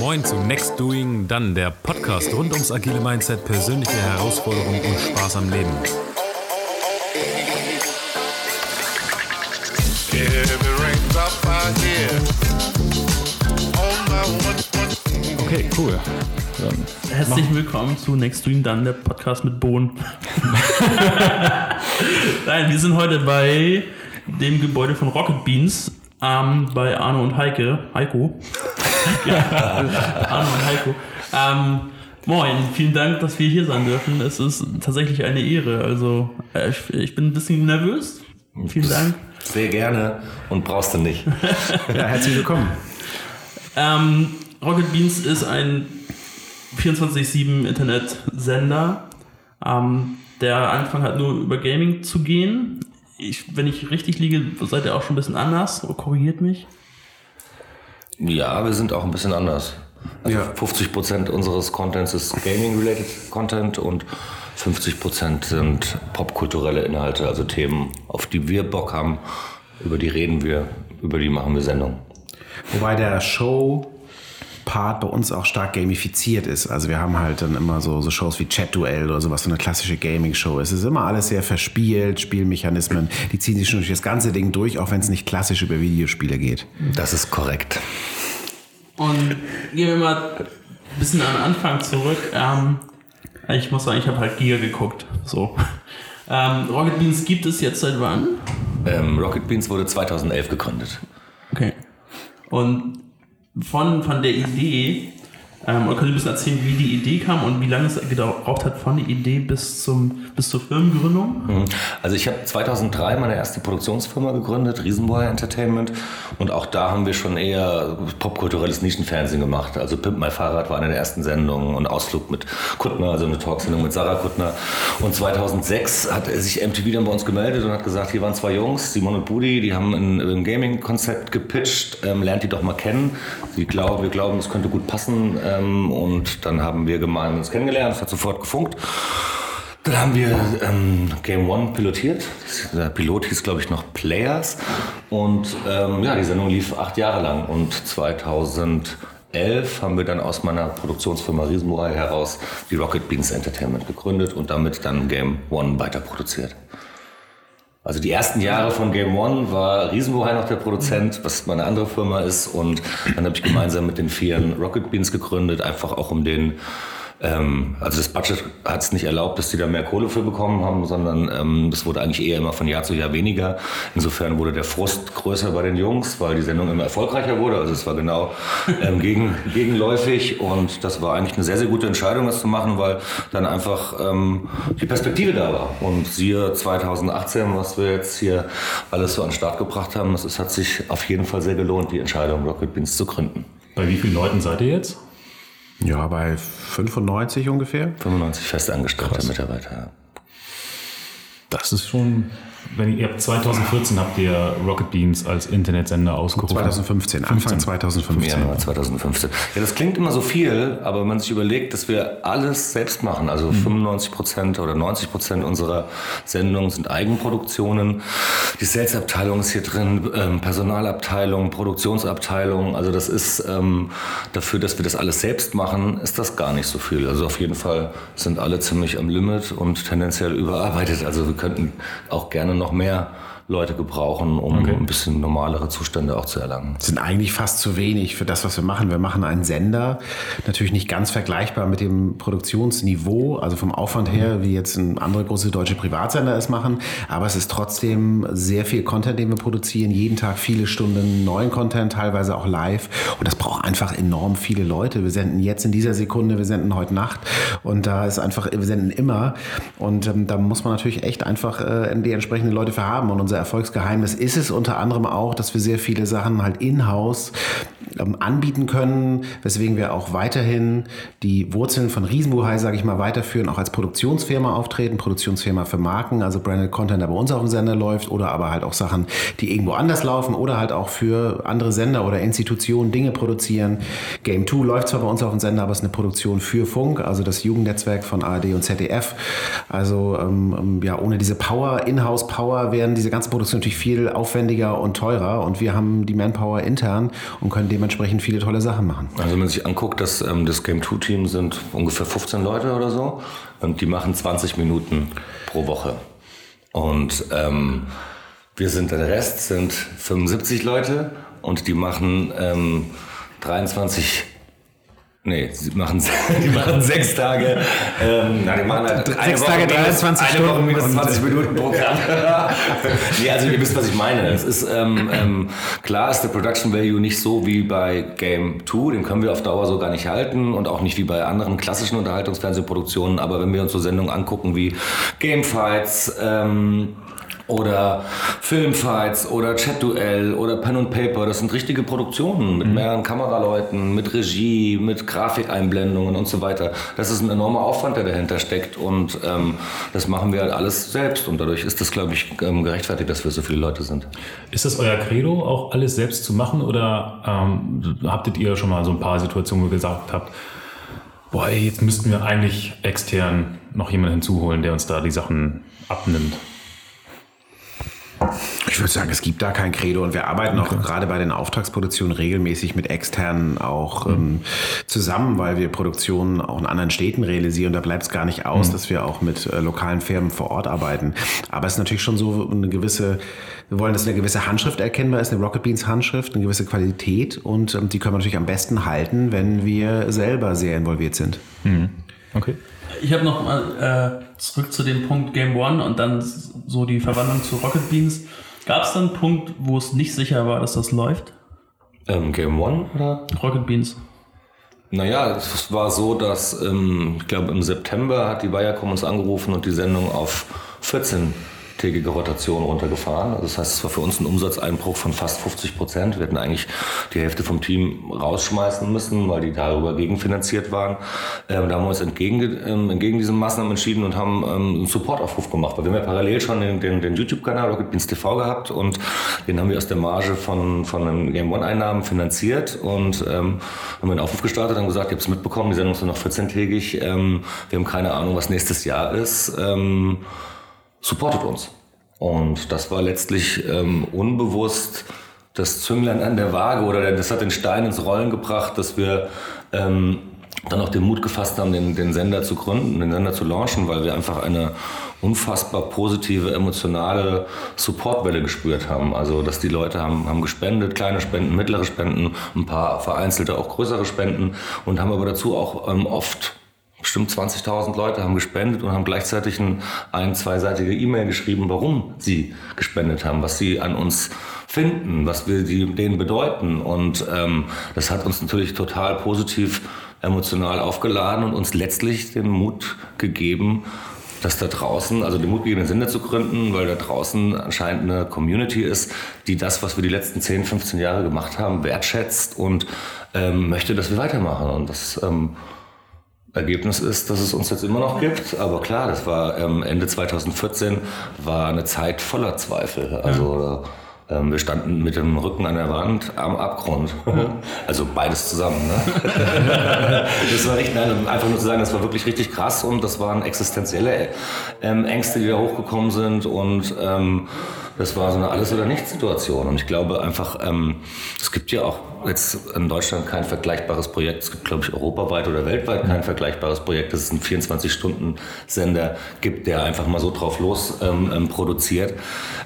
Moin zu Next Doing, dann der Podcast rund ums agile Mindset, persönliche Herausforderungen und Spaß am Leben. Okay, cool. Dann Herzlich willkommen zu Next Doing, dann der Podcast mit Bohnen. Nein, wir sind heute bei dem Gebäude von Rocket Beans ähm, bei Arno und Heike. Heiko. Arno und Heiko. Ähm, moin, vielen Dank, dass wir hier sein dürfen. Es ist tatsächlich eine Ehre. Also, äh, ich bin ein bisschen nervös. Vielen Dank. Sehr gerne und brauchst du nicht. ja, herzlich willkommen. Ähm, Rocket Beans ist ein 24-7 Internetsender, ähm, der angefangen hat, nur über Gaming zu gehen ich, wenn ich richtig liege, seid ihr auch schon ein bisschen anders? Korrigiert mich. Ja, wir sind auch ein bisschen anders. Also ja. 50% unseres Contents ist Gaming-related Content und 50% sind popkulturelle Inhalte, also Themen, auf die wir Bock haben, über die reden wir, über die machen wir Sendungen. Wobei der Show Part bei uns auch stark gamifiziert ist. Also wir haben halt dann immer so, so Shows wie Chat Duell oder sowas, so eine klassische Gaming-Show. Es ist immer alles sehr verspielt, Spielmechanismen, die ziehen sich schon durch das ganze Ding durch, auch wenn es nicht klassisch über Videospiele geht. Das ist korrekt. Und gehen wir mal ein bisschen an den Anfang zurück. Ähm, ich muss sagen, ich habe halt Giga geguckt. So. Ähm, Rocket Beans gibt es jetzt seit wann? Ähm, Rocket Beans wurde 2011 gegründet. Okay. Und von, von der Idee, ähm, oder können Sie ein bisschen erzählen, wie die Idee kam und wie lange es gedauert hat von der Idee bis, zum, bis zur Firmengründung? Mhm. Also ich habe 2003 meine erste Produktionsfirma gegründet, Riesenboy Entertainment. Und auch da haben wir schon eher popkulturelles Nischenfernsehen gemacht. Also Pimp My Fahrrad war eine der ersten Sendungen und Ausflug mit Kuttner, also eine Talksendung mit Sarah Kuttner. Und 2006 hat sich MTV dann bei uns gemeldet und hat gesagt, hier waren zwei Jungs, Simon und Budi, die haben ein, ein Gaming-Konzept gepitcht, ähm, lernt die doch mal kennen. Sie glauben, wir glauben, es könnte gut passen ähm, und dann haben wir gemeinsam uns kennengelernt, es hat sofort gefunkt. Dann haben wir ähm, Game One pilotiert. Der Pilot hieß, glaube ich, noch Players. Und ähm, ja, die Sendung lief acht Jahre lang. Und 2011 haben wir dann aus meiner Produktionsfirma Riesenmurai heraus die Rocket Beans Entertainment gegründet und damit dann Game One weiter produziert. Also die ersten Jahre von Game One war Riesenbohai noch der Produzent, was meine andere Firma ist. Und dann habe ich gemeinsam mit den Vieren Rocket Beans gegründet, einfach auch um den ähm, also das Budget hat es nicht erlaubt, dass die da mehr Kohle für bekommen haben, sondern ähm, das wurde eigentlich eher immer von Jahr zu Jahr weniger. Insofern wurde der Frust größer bei den Jungs, weil die Sendung immer erfolgreicher wurde. Also es war genau ähm, gegen, gegenläufig und das war eigentlich eine sehr, sehr gute Entscheidung, das zu machen, weil dann einfach ähm, die Perspektive da war. Und siehe 2018, was wir jetzt hier alles so an den Start gebracht haben, das ist, hat sich auf jeden Fall sehr gelohnt, die Entscheidung, Rocket Beans zu gründen. Bei wie vielen Leuten seid ihr jetzt? Ja, bei 95 ungefähr. 95 festangestellte Mitarbeiter. Das ist schon wenn ihr 2014 habt ihr Rocket Beans als Internetsender ausgerufen. 2015, Anfang 2015. Januar 2015. Ja, das klingt immer so viel, aber wenn man sich überlegt, dass wir alles selbst machen, also mhm. 95 Prozent oder 90 Prozent unserer Sendungen sind Eigenproduktionen. Die Sales-Abteilung ist hier drin, ähm, Personalabteilung, Produktionsabteilung. Also das ist ähm, dafür, dass wir das alles selbst machen, ist das gar nicht so viel. Also auf jeden Fall sind alle ziemlich am Limit und tendenziell überarbeitet. Also wir könnten auch gerne noch mehr Leute gebrauchen, um okay. ein bisschen normalere Zustände auch zu erlangen. Das sind eigentlich fast zu wenig für das, was wir machen. Wir machen einen Sender, natürlich nicht ganz vergleichbar mit dem Produktionsniveau, also vom Aufwand her, wie jetzt ein andere große deutsche Privatsender es machen. Aber es ist trotzdem sehr viel Content, den wir produzieren. Jeden Tag viele Stunden neuen Content, teilweise auch live. Und das braucht einfach enorm viele Leute. Wir senden jetzt in dieser Sekunde, wir senden heute Nacht. Und da ist einfach, wir senden immer. Und ähm, da muss man natürlich echt einfach äh, die entsprechenden Leute für haben. Und unser Erfolgsgeheimnis ist es unter anderem auch, dass wir sehr viele Sachen halt in-house ähm, anbieten können, weswegen wir auch weiterhin die Wurzeln von Riesenbuhai, sage ich mal, weiterführen, auch als Produktionsfirma auftreten, Produktionsfirma für Marken, also Branded Content, der bei uns auf dem Sender läuft oder aber halt auch Sachen, die irgendwo anders laufen oder halt auch für andere Sender oder Institutionen Dinge produzieren. Game 2 läuft zwar bei uns auf dem Sender, aber es ist eine Produktion für Funk, also das Jugendnetzwerk von ARD und ZDF. Also ähm, ähm ja, ohne diese Power, Inhouse-Power wären diese ganzen ganze Produktion natürlich viel aufwendiger und teurer und wir haben die Manpower intern und können dementsprechend viele tolle Sachen machen. Also wenn man sich anguckt, dass ähm, das Game 2 Team sind ungefähr 15 Leute oder so und die machen 20 Minuten pro Woche. Und ähm, wir sind der Rest sind 75 Leute und die machen ähm, 23 Nee, die machen, die machen sechs Tage. Ähm, na, die machen halt sechs Tage, Woche 23 Stunden. Woche minus 20 Minuten pro Gramm. nee, also ihr wisst, was ich meine. Es ist, ähm, ähm, klar ist der Production Value nicht so wie bei Game 2. Den können wir auf Dauer so gar nicht halten und auch nicht wie bei anderen klassischen Unterhaltungsfernsehproduktionen. Aber wenn wir uns so Sendungen angucken wie Gamefights, ähm, oder Filmfights oder Chatduell oder Pen and Paper. Das sind richtige Produktionen mit mhm. mehreren Kameraleuten, mit Regie, mit Grafikeinblendungen und so weiter. Das ist ein enormer Aufwand, der dahinter steckt und ähm, das machen wir halt alles selbst und dadurch ist das, glaube ich, ähm, gerechtfertigt, dass wir so viele Leute sind. Ist das euer Credo, auch alles selbst zu machen oder ähm, habtet ihr schon mal so ein paar Situationen, wo ihr gesagt habt, boah, jetzt müssten wir eigentlich extern noch jemanden hinzuholen, der uns da die Sachen abnimmt? Ich würde sagen, es gibt da kein Credo und wir arbeiten okay. auch gerade bei den Auftragsproduktionen regelmäßig mit externen auch mhm. ähm, zusammen, weil wir Produktionen auch in anderen Städten realisieren. Da bleibt es gar nicht aus, mhm. dass wir auch mit äh, lokalen Firmen vor Ort arbeiten. Aber es ist natürlich schon so eine gewisse, wir wollen, dass eine gewisse Handschrift erkennbar ist, eine Rocket Beans Handschrift, eine gewisse Qualität und ähm, die können wir natürlich am besten halten, wenn wir selber sehr involviert sind. Mhm. Okay. Ich habe noch mal äh, zurück zu dem Punkt Game One und dann so die Verwandlung zu Rocket Beans. Gab es dann einen Punkt, wo es nicht sicher war, dass das läuft? Ähm, Game One oder? Rocket Beans. Naja, es war so, dass ähm, ich glaube im September hat die Viacom uns angerufen und die Sendung auf 14 tägige Rotation runtergefahren. Also das heißt, es war für uns ein Umsatzeinbruch von fast 50 Prozent. Wir hätten eigentlich die Hälfte vom Team rausschmeißen müssen, weil die darüber gegenfinanziert waren. Ähm, da haben wir uns entgegen, ähm, entgegen diesen Maßnahmen entschieden und haben ähm, einen Supportaufruf gemacht. Weil wir haben ja parallel schon den, den, den YouTube-Kanal Rocket Beans TV gehabt und den haben wir aus der Marge von, von den Game One-Einnahmen finanziert und ähm, haben einen Aufruf gestartet und gesagt, ihr habt es mitbekommen, die Sendung ist noch 14-tägig. Ähm, wir haben keine Ahnung, was nächstes Jahr ist. Supportet uns. Und das war letztlich ähm, unbewusst das Zünglein an der Waage oder das hat den Stein ins Rollen gebracht, dass wir ähm, dann auch den Mut gefasst haben, den, den Sender zu gründen, den Sender zu launchen, weil wir einfach eine unfassbar positive, emotionale Supportwelle gespürt haben. Also, dass die Leute haben, haben gespendet, kleine Spenden, mittlere Spenden, ein paar vereinzelte auch größere Spenden und haben aber dazu auch ähm, oft bestimmt 20.000 Leute haben gespendet und haben gleichzeitig ein, ein zweiseitige E-Mail geschrieben, warum sie gespendet haben, was sie an uns finden, was wir die, denen bedeuten. Und ähm, das hat uns natürlich total positiv emotional aufgeladen und uns letztlich den Mut gegeben, dass da draußen, also den Mut gegeben, einen Sender zu gründen, weil da draußen anscheinend eine Community ist, die das, was wir die letzten 10, 15 Jahre gemacht haben, wertschätzt und ähm, möchte, dass wir weitermachen. Und das ähm, Ergebnis ist, dass es uns jetzt immer noch gibt. Aber klar, das war ähm, Ende 2014 war eine Zeit voller Zweifel. Also ja. ähm, wir standen mit dem Rücken an der Wand am Abgrund. Also beides zusammen. Ne? das war richtig, nein, einfach nur zu sagen, das war wirklich richtig krass und das waren existenzielle ähm, Ängste, die da hochgekommen sind und ähm, das war so eine Alles- oder Nichts-Situation. Und ich glaube einfach, ähm, es gibt ja auch jetzt in Deutschland kein vergleichbares Projekt. Es gibt, glaube ich, europaweit oder weltweit kein vergleichbares Projekt, dass es einen 24-Stunden-Sender gibt, der einfach mal so drauf los ähm, ähm, produziert.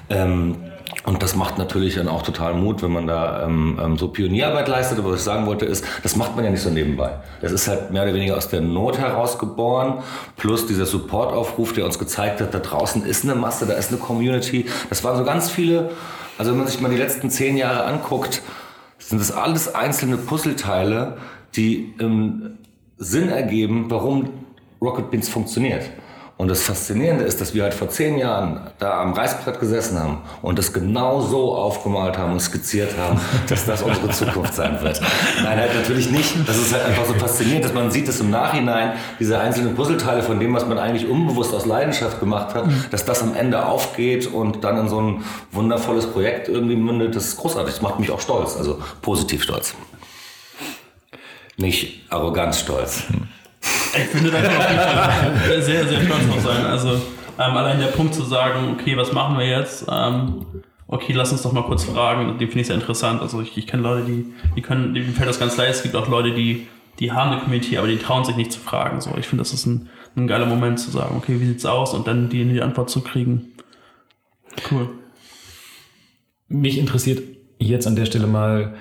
Ähm, und das macht natürlich dann auch total Mut, wenn man da ähm, ähm, so Pionierarbeit leistet. Aber was ich sagen wollte ist, das macht man ja nicht so nebenbei. Das ist halt mehr oder weniger aus der Not heraus geboren. Plus dieser Supportaufruf, der uns gezeigt hat, da draußen ist eine Masse, da ist eine Community. Das waren so ganz viele, also wenn man sich mal die letzten zehn Jahre anguckt, sind das alles einzelne Puzzleteile, die ähm, Sinn ergeben, warum Rocket Beans funktioniert. Und das Faszinierende ist, dass wir halt vor zehn Jahren da am Reißbrett gesessen haben und das genau so aufgemalt haben und skizziert haben, dass das unsere Zukunft sein wird. Nein, halt natürlich nicht. Das ist halt einfach so faszinierend, dass man sieht, dass im Nachhinein diese einzelnen Puzzleteile von dem, was man eigentlich unbewusst aus Leidenschaft gemacht hat, dass das am Ende aufgeht und dann in so ein wundervolles Projekt irgendwie mündet. Das ist großartig. Das macht mich auch stolz, also positiv stolz. Nicht arrogant stolz. Ich finde, da kann man sehr, sehr stolz drauf sein. Also, ähm, allein der Punkt zu sagen, okay, was machen wir jetzt? Ähm, okay, lass uns doch mal kurz fragen, den finde ich sehr interessant. Also ich, ich kenne Leute, die, die können, denen fällt das ganz leicht. Es gibt auch Leute, die, die haben eine Community, aber die trauen sich nicht zu fragen. So, ich finde, das ist ein, ein geiler Moment zu sagen, okay, wie sieht's aus? Und dann die, die Antwort zu kriegen. Cool. Mich interessiert jetzt an der Stelle mal,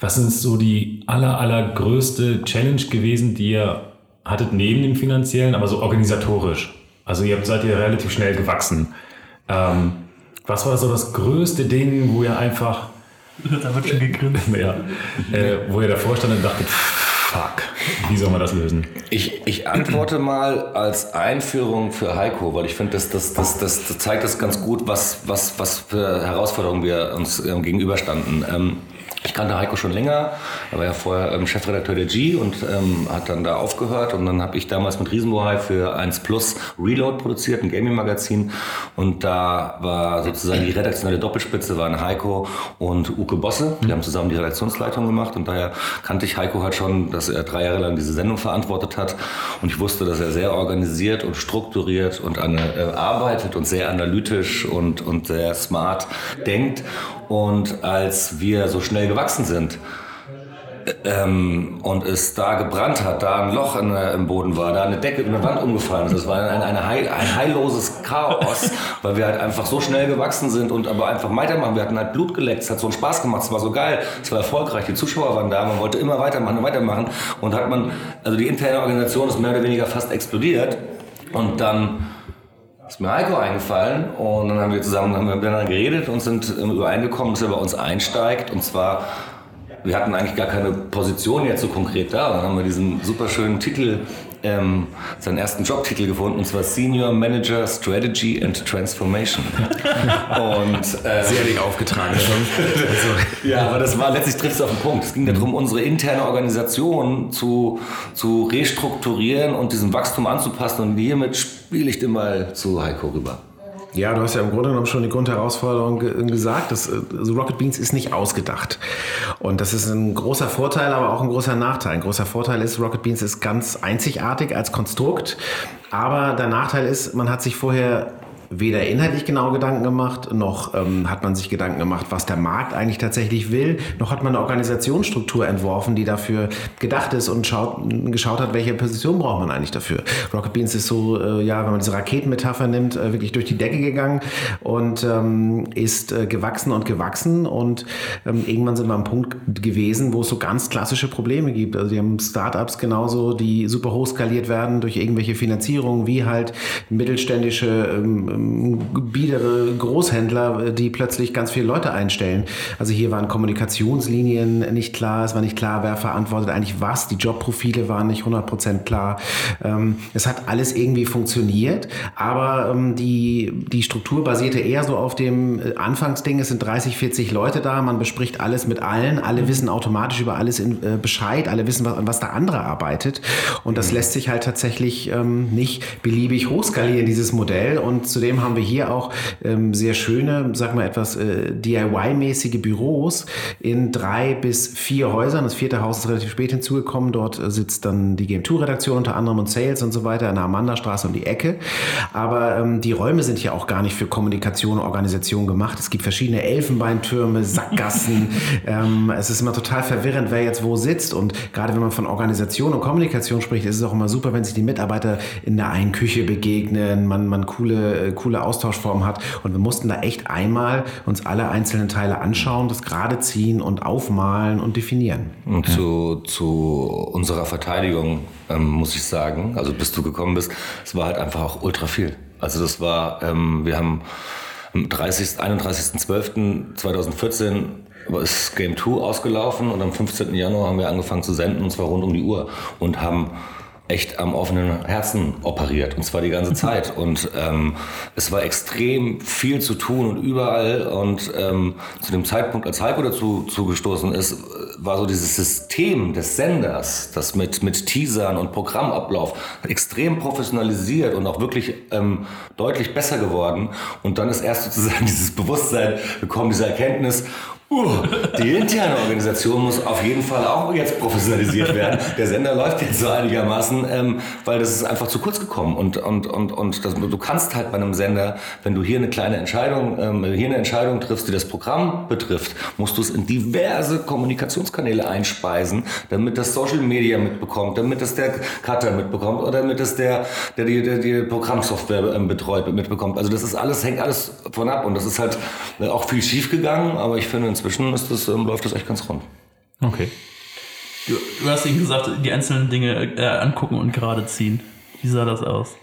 was ist so die aller, allergrößte Challenge gewesen, die ihr hattet neben dem finanziellen, aber so organisatorisch? Also ihr seid ja relativ schnell gewachsen. Ähm, was war so das größte Ding, wo ihr einfach... Da wird schon gegrinst. Ja, äh, wo ihr davor stand und dachtet, fuck, wie soll man das lösen? Ich, ich antworte mal als Einführung für Heiko, weil ich finde, das, das, das, das, zeigt das ganz gut, was, was, was für Herausforderungen wir uns ähm, gegenüberstanden. Ähm, ich kannte Heiko schon länger. Er war ja vorher ähm, Chefredakteur der G und ähm, hat dann da aufgehört. Und dann habe ich damals mit Riesenbohai für 1 Plus Reload produziert, ein Gaming-Magazin. Und da war sozusagen die redaktionelle Doppelspitze waren Heiko und Uke Bosse. Die haben zusammen die Redaktionsleitung gemacht. Und daher kannte ich Heiko halt schon, dass er drei Jahre lang diese Sendung verantwortet hat. Und ich wusste, dass er sehr organisiert und strukturiert und an, äh, arbeitet und sehr analytisch und, und sehr smart denkt. Und als wir so schnell gewachsen sind, ähm, und es da gebrannt hat, da ein Loch in, im Boden war, da eine Decke in der Wand umgefallen ist. Das war ein, eine heil, ein heilloses Chaos, weil wir halt einfach so schnell gewachsen sind und aber einfach weitermachen. Wir hatten halt Blut geleckt, es hat so einen Spaß gemacht, es war so geil, es war erfolgreich, die Zuschauer waren da, man wollte immer weitermachen und weitermachen und hat man, also die interne Organisation ist mehr oder weniger fast explodiert und dann ist mir Heiko eingefallen und dann haben wir zusammen haben wir miteinander geredet und sind übereingekommen, dass er bei uns einsteigt und zwar wir hatten eigentlich gar keine Position jetzt so konkret da. Dann haben wir diesen super schönen Titel, ähm, seinen ersten Jobtitel gefunden, und zwar Senior Manager Strategy and Transformation. und, ähm, Sehr dick aufgetragen. also. Ja, aber das war letztlich trifft es auf den Punkt. Es ging darum, unsere interne Organisation zu, zu restrukturieren und diesem Wachstum anzupassen. Und hiermit spiele ich den Mal zu Heiko rüber. Ja, du hast ja im Grunde genommen schon die Grundherausforderung ge gesagt. Dass, also Rocket Beans ist nicht ausgedacht. Und das ist ein großer Vorteil, aber auch ein großer Nachteil. Ein großer Vorteil ist, Rocket Beans ist ganz einzigartig als Konstrukt. Aber der Nachteil ist, man hat sich vorher weder inhaltlich genau Gedanken gemacht, noch ähm, hat man sich Gedanken gemacht, was der Markt eigentlich tatsächlich will, noch hat man eine Organisationsstruktur entworfen, die dafür gedacht ist und schaut, geschaut hat, welche Position braucht man eigentlich dafür. Rocket Beans ist so, äh, ja, wenn man diese Raketenmetapher nimmt, äh, wirklich durch die Decke gegangen und ähm, ist äh, gewachsen und gewachsen und ähm, irgendwann sind wir am Punkt gewesen, wo es so ganz klassische Probleme gibt. Also die haben Startups genauso, die super hoch skaliert werden durch irgendwelche Finanzierungen, wie halt mittelständische ähm, biedere Großhändler, die plötzlich ganz viele Leute einstellen. Also hier waren Kommunikationslinien nicht klar, es war nicht klar, wer verantwortet eigentlich was, die Jobprofile waren nicht 100% klar. Ähm, es hat alles irgendwie funktioniert, aber ähm, die, die Struktur basierte eher so auf dem äh, Anfangsding, es sind 30, 40 Leute da, man bespricht alles mit allen, alle wissen automatisch über alles in, äh, Bescheid, alle wissen, was, was der andere arbeitet. Und das lässt sich halt tatsächlich ähm, nicht beliebig hochskalieren, dieses Modell. Und zudem Zudem haben wir hier auch ähm, sehr schöne, sag mal etwas äh, DIY-mäßige Büros in drei bis vier Häusern. Das vierte Haus ist relativ spät hinzugekommen. Dort äh, sitzt dann die Game 2-Redaktion unter anderem und Sales und so weiter in der Amandastraße um die Ecke. Aber ähm, die Räume sind ja auch gar nicht für Kommunikation und Organisation gemacht. Es gibt verschiedene Elfenbeintürme, Sackgassen. ähm, es ist immer total verwirrend, wer jetzt wo sitzt. Und gerade wenn man von Organisation und Kommunikation spricht, ist es auch immer super, wenn sich die Mitarbeiter in der einen Küche begegnen, man, man coole, äh, coole Austauschform hat. Und wir mussten da echt einmal uns alle einzelnen Teile anschauen, das gerade ziehen und aufmalen und definieren. Und zu, zu unserer Verteidigung ähm, muss ich sagen, also bis du gekommen bist, es war halt einfach auch ultra viel. Also das war, ähm, wir haben am 30. 31.12.2014 ist Game 2 ausgelaufen und am 15. Januar haben wir angefangen zu senden und zwar rund um die Uhr und haben echt am offenen Herzen operiert. Und zwar die ganze Zeit. Und ähm, es war extrem viel zu tun und überall. Und ähm, zu dem Zeitpunkt, als Heiko dazu zugestoßen ist, war so dieses System des Senders, das mit, mit Teasern und Programmablauf extrem professionalisiert und auch wirklich ähm, deutlich besser geworden. Und dann ist erst sozusagen dieses Bewusstsein gekommen, diese Erkenntnis Die interne Organisation muss auf jeden Fall auch jetzt professionalisiert werden. Der Sender läuft jetzt so einigermaßen, ähm, weil das ist einfach zu kurz gekommen. Und, und, und, und das, du kannst halt bei einem Sender, wenn du hier eine kleine Entscheidung, ähm, hier eine Entscheidung triffst, die das Programm betrifft, musst du es in diverse Kommunikationskanäle einspeisen, damit das Social Media mitbekommt, damit es der Cutter mitbekommt oder damit es der, der die, der die Programmsoftware ähm, betreut mitbekommt. Also das ist alles, hängt alles von ab und das ist halt äh, auch viel schief gegangen, aber ich finde inzwischen ist das, ähm, läuft das echt ganz rund. Okay. Du, du hast eben gesagt, die einzelnen Dinge äh, angucken und gerade ziehen. Wie sah das aus?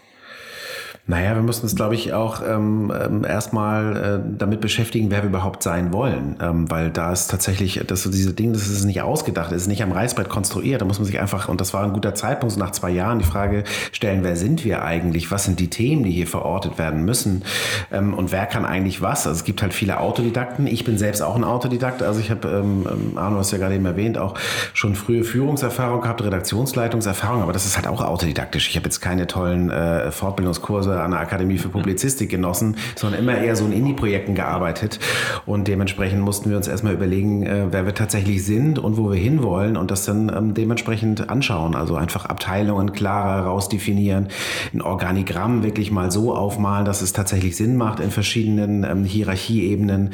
Naja, wir müssen uns, glaube ich, auch ähm, ähm, erstmal äh, damit beschäftigen, wer wir überhaupt sein wollen. Ähm, weil da ist tatsächlich, das so diese Dinge, das ist nicht ausgedacht, das ist nicht am Reißbrett konstruiert. Da muss man sich einfach, und das war ein guter Zeitpunkt, so nach zwei Jahren, die Frage stellen, wer sind wir eigentlich? Was sind die Themen, die hier verortet werden müssen? Ähm, und wer kann eigentlich was? Also es gibt halt viele Autodidakten. Ich bin selbst auch ein Autodidakt. Also ich habe, ähm, ähm Arno hast ja gerade eben erwähnt, auch schon frühe Führungserfahrung gehabt, Redaktionsleitungserfahrung, aber das ist halt auch autodidaktisch. Ich habe jetzt keine tollen äh, Fortbildungskurse an der Akademie für Publizistik genossen, sondern immer eher so in Indie-Projekten gearbeitet. Und dementsprechend mussten wir uns erstmal überlegen, äh, wer wir tatsächlich sind und wo wir hinwollen und das dann ähm, dementsprechend anschauen. Also einfach Abteilungen klarer rausdefinieren, ein Organigramm wirklich mal so aufmalen, dass es tatsächlich Sinn macht in verschiedenen ähm, Hierarchieebenen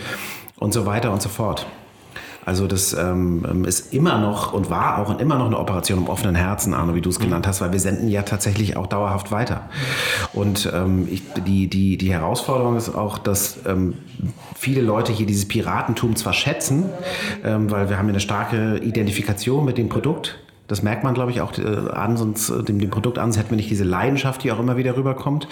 und so weiter und so fort. Also das ähm, ist immer noch und war auch und immer noch eine Operation im offenen Herzen, Arno, wie du es genannt hast, weil wir senden ja tatsächlich auch dauerhaft weiter. Und ähm, ich, die, die, die Herausforderung ist auch, dass ähm, viele Leute hier dieses Piratentum zwar schätzen, ähm, weil wir haben eine starke Identifikation mit dem Produkt, das merkt man, glaube ich, auch äh, an, sonst äh, dem, dem Produkt an, sonst hätten wir nicht diese Leidenschaft, die auch immer wieder rüberkommt.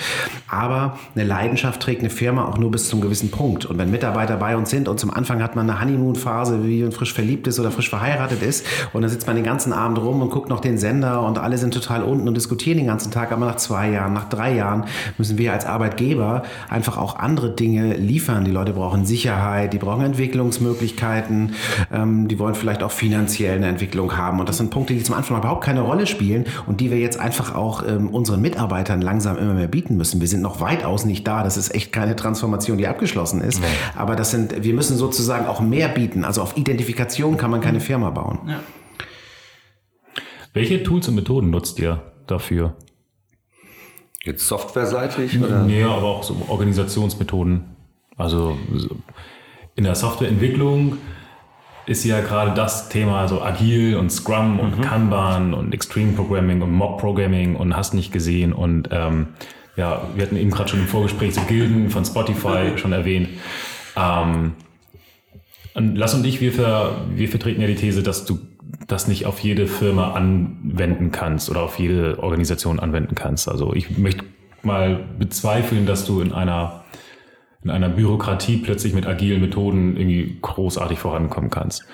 Aber eine Leidenschaft trägt eine Firma auch nur bis zum gewissen Punkt. Und wenn Mitarbeiter bei uns sind und zum Anfang hat man eine Honeymoon-Phase, wie man frisch verliebt ist oder frisch verheiratet ist, und dann sitzt man den ganzen Abend rum und guckt noch den Sender und alle sind total unten und diskutieren den ganzen Tag. Aber nach zwei Jahren, nach drei Jahren müssen wir als Arbeitgeber einfach auch andere Dinge liefern. Die Leute brauchen Sicherheit, die brauchen Entwicklungsmöglichkeiten, ähm, die wollen vielleicht auch finanziell eine Entwicklung haben. Und das sind Punkte, die die zum Anfang überhaupt keine Rolle spielen und die wir jetzt einfach auch ähm, unseren Mitarbeitern langsam immer mehr bieten müssen. Wir sind noch weitaus nicht da. Das ist echt keine Transformation, die abgeschlossen ist. Nee. Aber das sind, wir müssen sozusagen auch mehr bieten. Also auf Identifikation kann man keine mhm. Firma bauen. Ja. Welche Tools und Methoden nutzt ihr dafür? Jetzt softwareseitig? Oder? Nee, aber auch so Organisationsmethoden. Also in der Softwareentwicklung ist ja gerade das Thema, also agil und Scrum und mhm. Kanban und Extreme Programming und Mob Programming und hast nicht gesehen und ähm, ja, wir hatten eben gerade schon im Vorgespräch so Gilden von Spotify schon erwähnt. Ähm, und Lass und ich, wir, ver, wir vertreten ja die These, dass du das nicht auf jede Firma anwenden kannst oder auf jede Organisation anwenden kannst. Also ich möchte mal bezweifeln, dass du in einer in einer Bürokratie plötzlich mit agilen Methoden irgendwie großartig vorankommen kannst.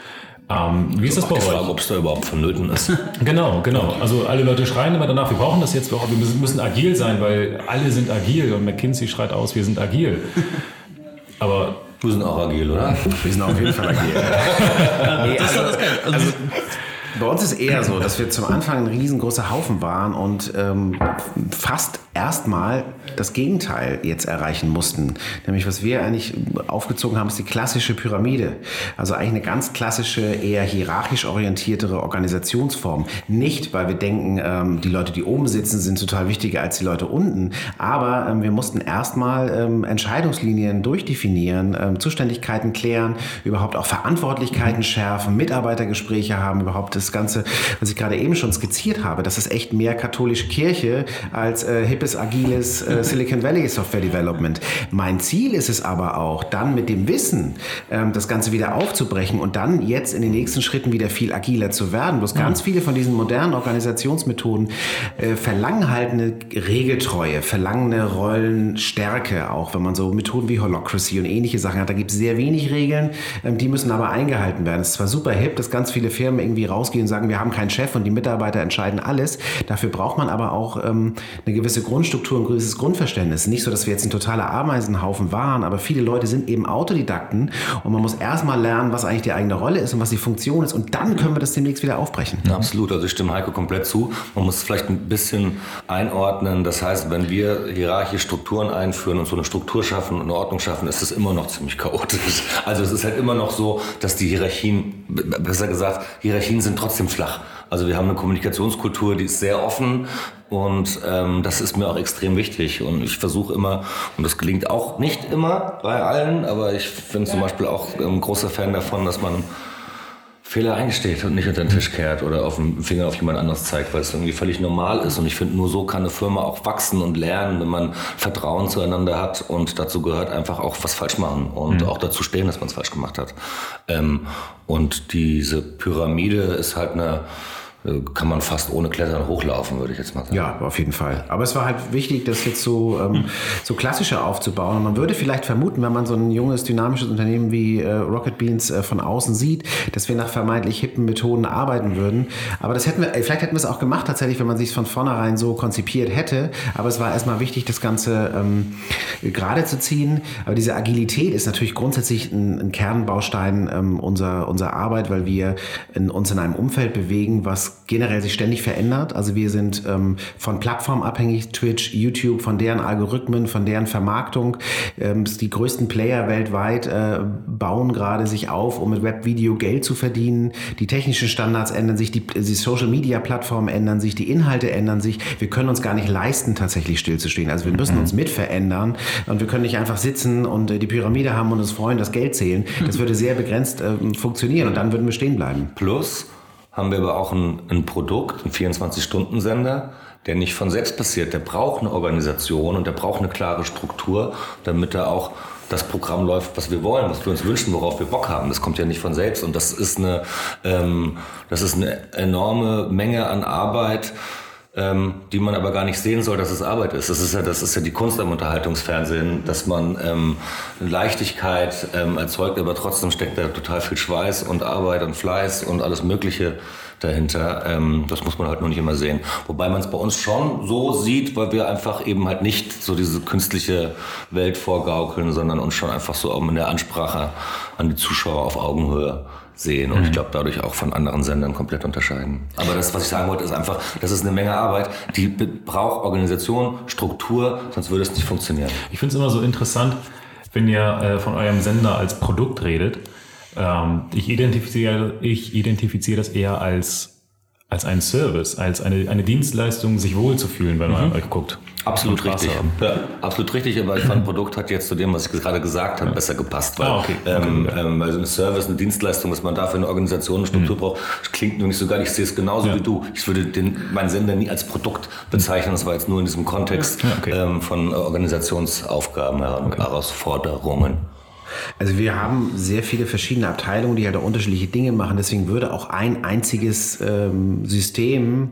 Ähm, wie ist das bei euch? Frage, ob es da überhaupt vonnöten ist. genau, genau. Also alle Leute schreien immer danach, wir brauchen das jetzt, wir müssen, agil sein, weil alle sind agil und McKinsey schreit aus, wir sind agil. Aber wir sind auch agil, oder? Wir sind auf jeden Fall agil. nee, also, also, bei uns ist eher so, dass wir zum Anfang ein riesengroßer Haufen waren und ähm, fast erstmal das Gegenteil jetzt erreichen mussten. Nämlich was wir eigentlich aufgezogen haben, ist die klassische Pyramide. Also eigentlich eine ganz klassische, eher hierarchisch orientiertere Organisationsform. Nicht, weil wir denken, ähm, die Leute, die oben sitzen, sind total wichtiger als die Leute unten. Aber ähm, wir mussten erstmal ähm, Entscheidungslinien durchdefinieren, ähm, Zuständigkeiten klären, überhaupt auch Verantwortlichkeiten schärfen, Mitarbeitergespräche haben, überhaupt das Ganze, was ich gerade eben schon skizziert habe, das ist echt mehr katholische Kirche als äh, hippes, agiles äh, Silicon Valley Software Development. Mein Ziel ist es aber auch, dann mit dem Wissen ähm, das Ganze wieder aufzubrechen und dann jetzt in den nächsten Schritten wieder viel agiler zu werden. Bloß ganz viele von diesen modernen Organisationsmethoden äh, verlangen halt eine Regeltreue, verlangen eine Rollenstärke auch, wenn man so Methoden wie Holocracy und ähnliche Sachen hat. Da gibt es sehr wenig Regeln, ähm, die müssen aber eingehalten werden. Es ist zwar super hip, dass ganz viele Firmen irgendwie raus rausgehen und sagen, wir haben keinen Chef und die Mitarbeiter entscheiden alles. Dafür braucht man aber auch ähm, eine gewisse Grundstruktur, ein gewisses Grundverständnis. Nicht so, dass wir jetzt ein totaler Ameisenhaufen waren, aber viele Leute sind eben Autodidakten und man muss erstmal lernen, was eigentlich die eigene Rolle ist und was die Funktion ist und dann können wir das demnächst wieder aufbrechen. Ja, absolut, also ich stimme Heiko komplett zu. Man muss vielleicht ein bisschen einordnen. Das heißt, wenn wir hierarchische Strukturen einführen und so eine Struktur schaffen und eine Ordnung schaffen, ist es immer noch ziemlich chaotisch. Also es ist halt immer noch so, dass die Hierarchien, besser gesagt, Hierarchien sind trotzdem flach. Also wir haben eine Kommunikationskultur, die ist sehr offen und ähm, das ist mir auch extrem wichtig. Und ich versuche immer, und das gelingt auch nicht immer bei allen, aber ich bin zum Beispiel auch ein großer Fan davon, dass man Fehler eingesteht und nicht unter den Tisch kehrt oder auf den Finger auf jemand anderes zeigt, weil es irgendwie völlig normal ist. Und ich finde, nur so kann eine Firma auch wachsen und lernen, wenn man Vertrauen zueinander hat. Und dazu gehört einfach auch was falsch machen und mhm. auch dazu stehen, dass man es falsch gemacht hat. Ähm, und diese Pyramide ist halt eine kann man fast ohne Klettern hochlaufen, würde ich jetzt mal sagen. Ja, auf jeden Fall. Aber es war halt wichtig, das jetzt so, ähm, so klassischer aufzubauen. Und man würde vielleicht vermuten, wenn man so ein junges, dynamisches Unternehmen wie äh, Rocket Beans äh, von außen sieht, dass wir nach vermeintlich hippen Methoden arbeiten würden. Aber das hätten wir, äh, vielleicht hätten wir es auch gemacht tatsächlich, wenn man sich von vornherein so konzipiert hätte. Aber es war erstmal wichtig, das Ganze ähm, gerade zu ziehen. Aber diese Agilität ist natürlich grundsätzlich ein, ein Kernbaustein ähm, unserer, unserer Arbeit, weil wir in, uns in einem Umfeld bewegen, was generell sich ständig verändert. Also wir sind ähm, von Plattformen abhängig, Twitch, YouTube, von deren Algorithmen, von deren Vermarktung. Ähm, die größten Player weltweit äh, bauen gerade sich auf, um mit Webvideo Geld zu verdienen. Die technischen Standards ändern sich, die, die Social-Media-Plattformen ändern sich, die Inhalte ändern sich. Wir können uns gar nicht leisten, tatsächlich stillzustehen. Also wir müssen uns mit verändern und wir können nicht einfach sitzen und äh, die Pyramide haben und uns freuen, das Geld zählen. Das würde sehr begrenzt äh, funktionieren und dann würden wir stehen bleiben. Plus haben wir aber auch ein, ein Produkt, einen 24-Stunden-Sender, der nicht von selbst passiert. Der braucht eine Organisation und der braucht eine klare Struktur, damit er auch das Programm läuft, was wir wollen, was wir uns wünschen, worauf wir Bock haben. Das kommt ja nicht von selbst und das ist eine, ähm, das ist eine enorme Menge an Arbeit, ähm, die man aber gar nicht sehen soll, dass es Arbeit ist. Das ist ja, das ist ja die Kunst am Unterhaltungsfernsehen, dass man ähm, Leichtigkeit ähm, erzeugt, aber trotzdem steckt da total viel Schweiß und Arbeit und Fleiß und alles Mögliche dahinter. Ähm, das muss man halt nur nicht immer sehen. Wobei man es bei uns schon so sieht, weil wir einfach eben halt nicht so diese künstliche Welt vorgaukeln, sondern uns schon einfach so auch in der Ansprache an die Zuschauer auf Augenhöhe sehen und mhm. ich glaube dadurch auch von anderen Sendern komplett unterscheiden. Aber das, was ich sagen wollte, ist einfach, das ist eine Menge Arbeit, die braucht Organisation, Struktur, sonst würde es nicht funktionieren. Ich finde es immer so interessant, wenn ihr äh, von eurem Sender als Produkt redet. Ähm, ich, identifiziere, ich identifiziere das eher als als ein Service, als eine, eine Dienstleistung, sich wohlzufühlen, wenn man mhm. euch guckt. Absolut richtig. Ja, absolut richtig, aber ich fand, ein Produkt hat jetzt zu dem, was ich gerade gesagt habe, ja. besser gepasst. Weil, ah, okay. Ähm, okay. Ähm, also ein Service, eine Dienstleistung, was man dafür eine Organisation, eine Struktur mhm. braucht, klingt nur nicht so geil. Ich sehe es genauso ja. wie du. Ich würde den, meinen Sender nie als Produkt bezeichnen. Das war jetzt nur in diesem Kontext okay. ähm, von Organisationsaufgaben, Herausforderungen. Also wir haben sehr viele verschiedene Abteilungen, die halt auch unterschiedliche Dinge machen. Deswegen würde auch ein einziges ähm, System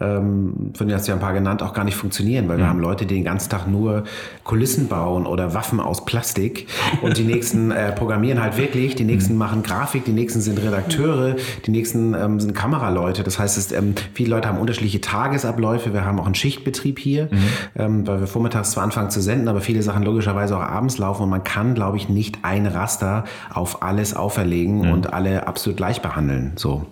ähm, von denen hast du ja ein paar genannt, auch gar nicht funktionieren, weil mhm. wir haben Leute, die den ganzen Tag nur Kulissen bauen oder Waffen aus Plastik und die nächsten äh, programmieren halt wirklich, die nächsten mhm. machen Grafik, die nächsten sind Redakteure, die nächsten ähm, sind Kameraleute. Das heißt, es, ähm, viele Leute haben unterschiedliche Tagesabläufe. Wir haben auch einen Schichtbetrieb hier, mhm. ähm, weil wir vormittags zwar anfangen zu senden, aber viele Sachen logischerweise auch abends laufen und man kann, glaube ich, nicht ein Raster auf alles auferlegen mhm. und alle absolut gleich behandeln. So.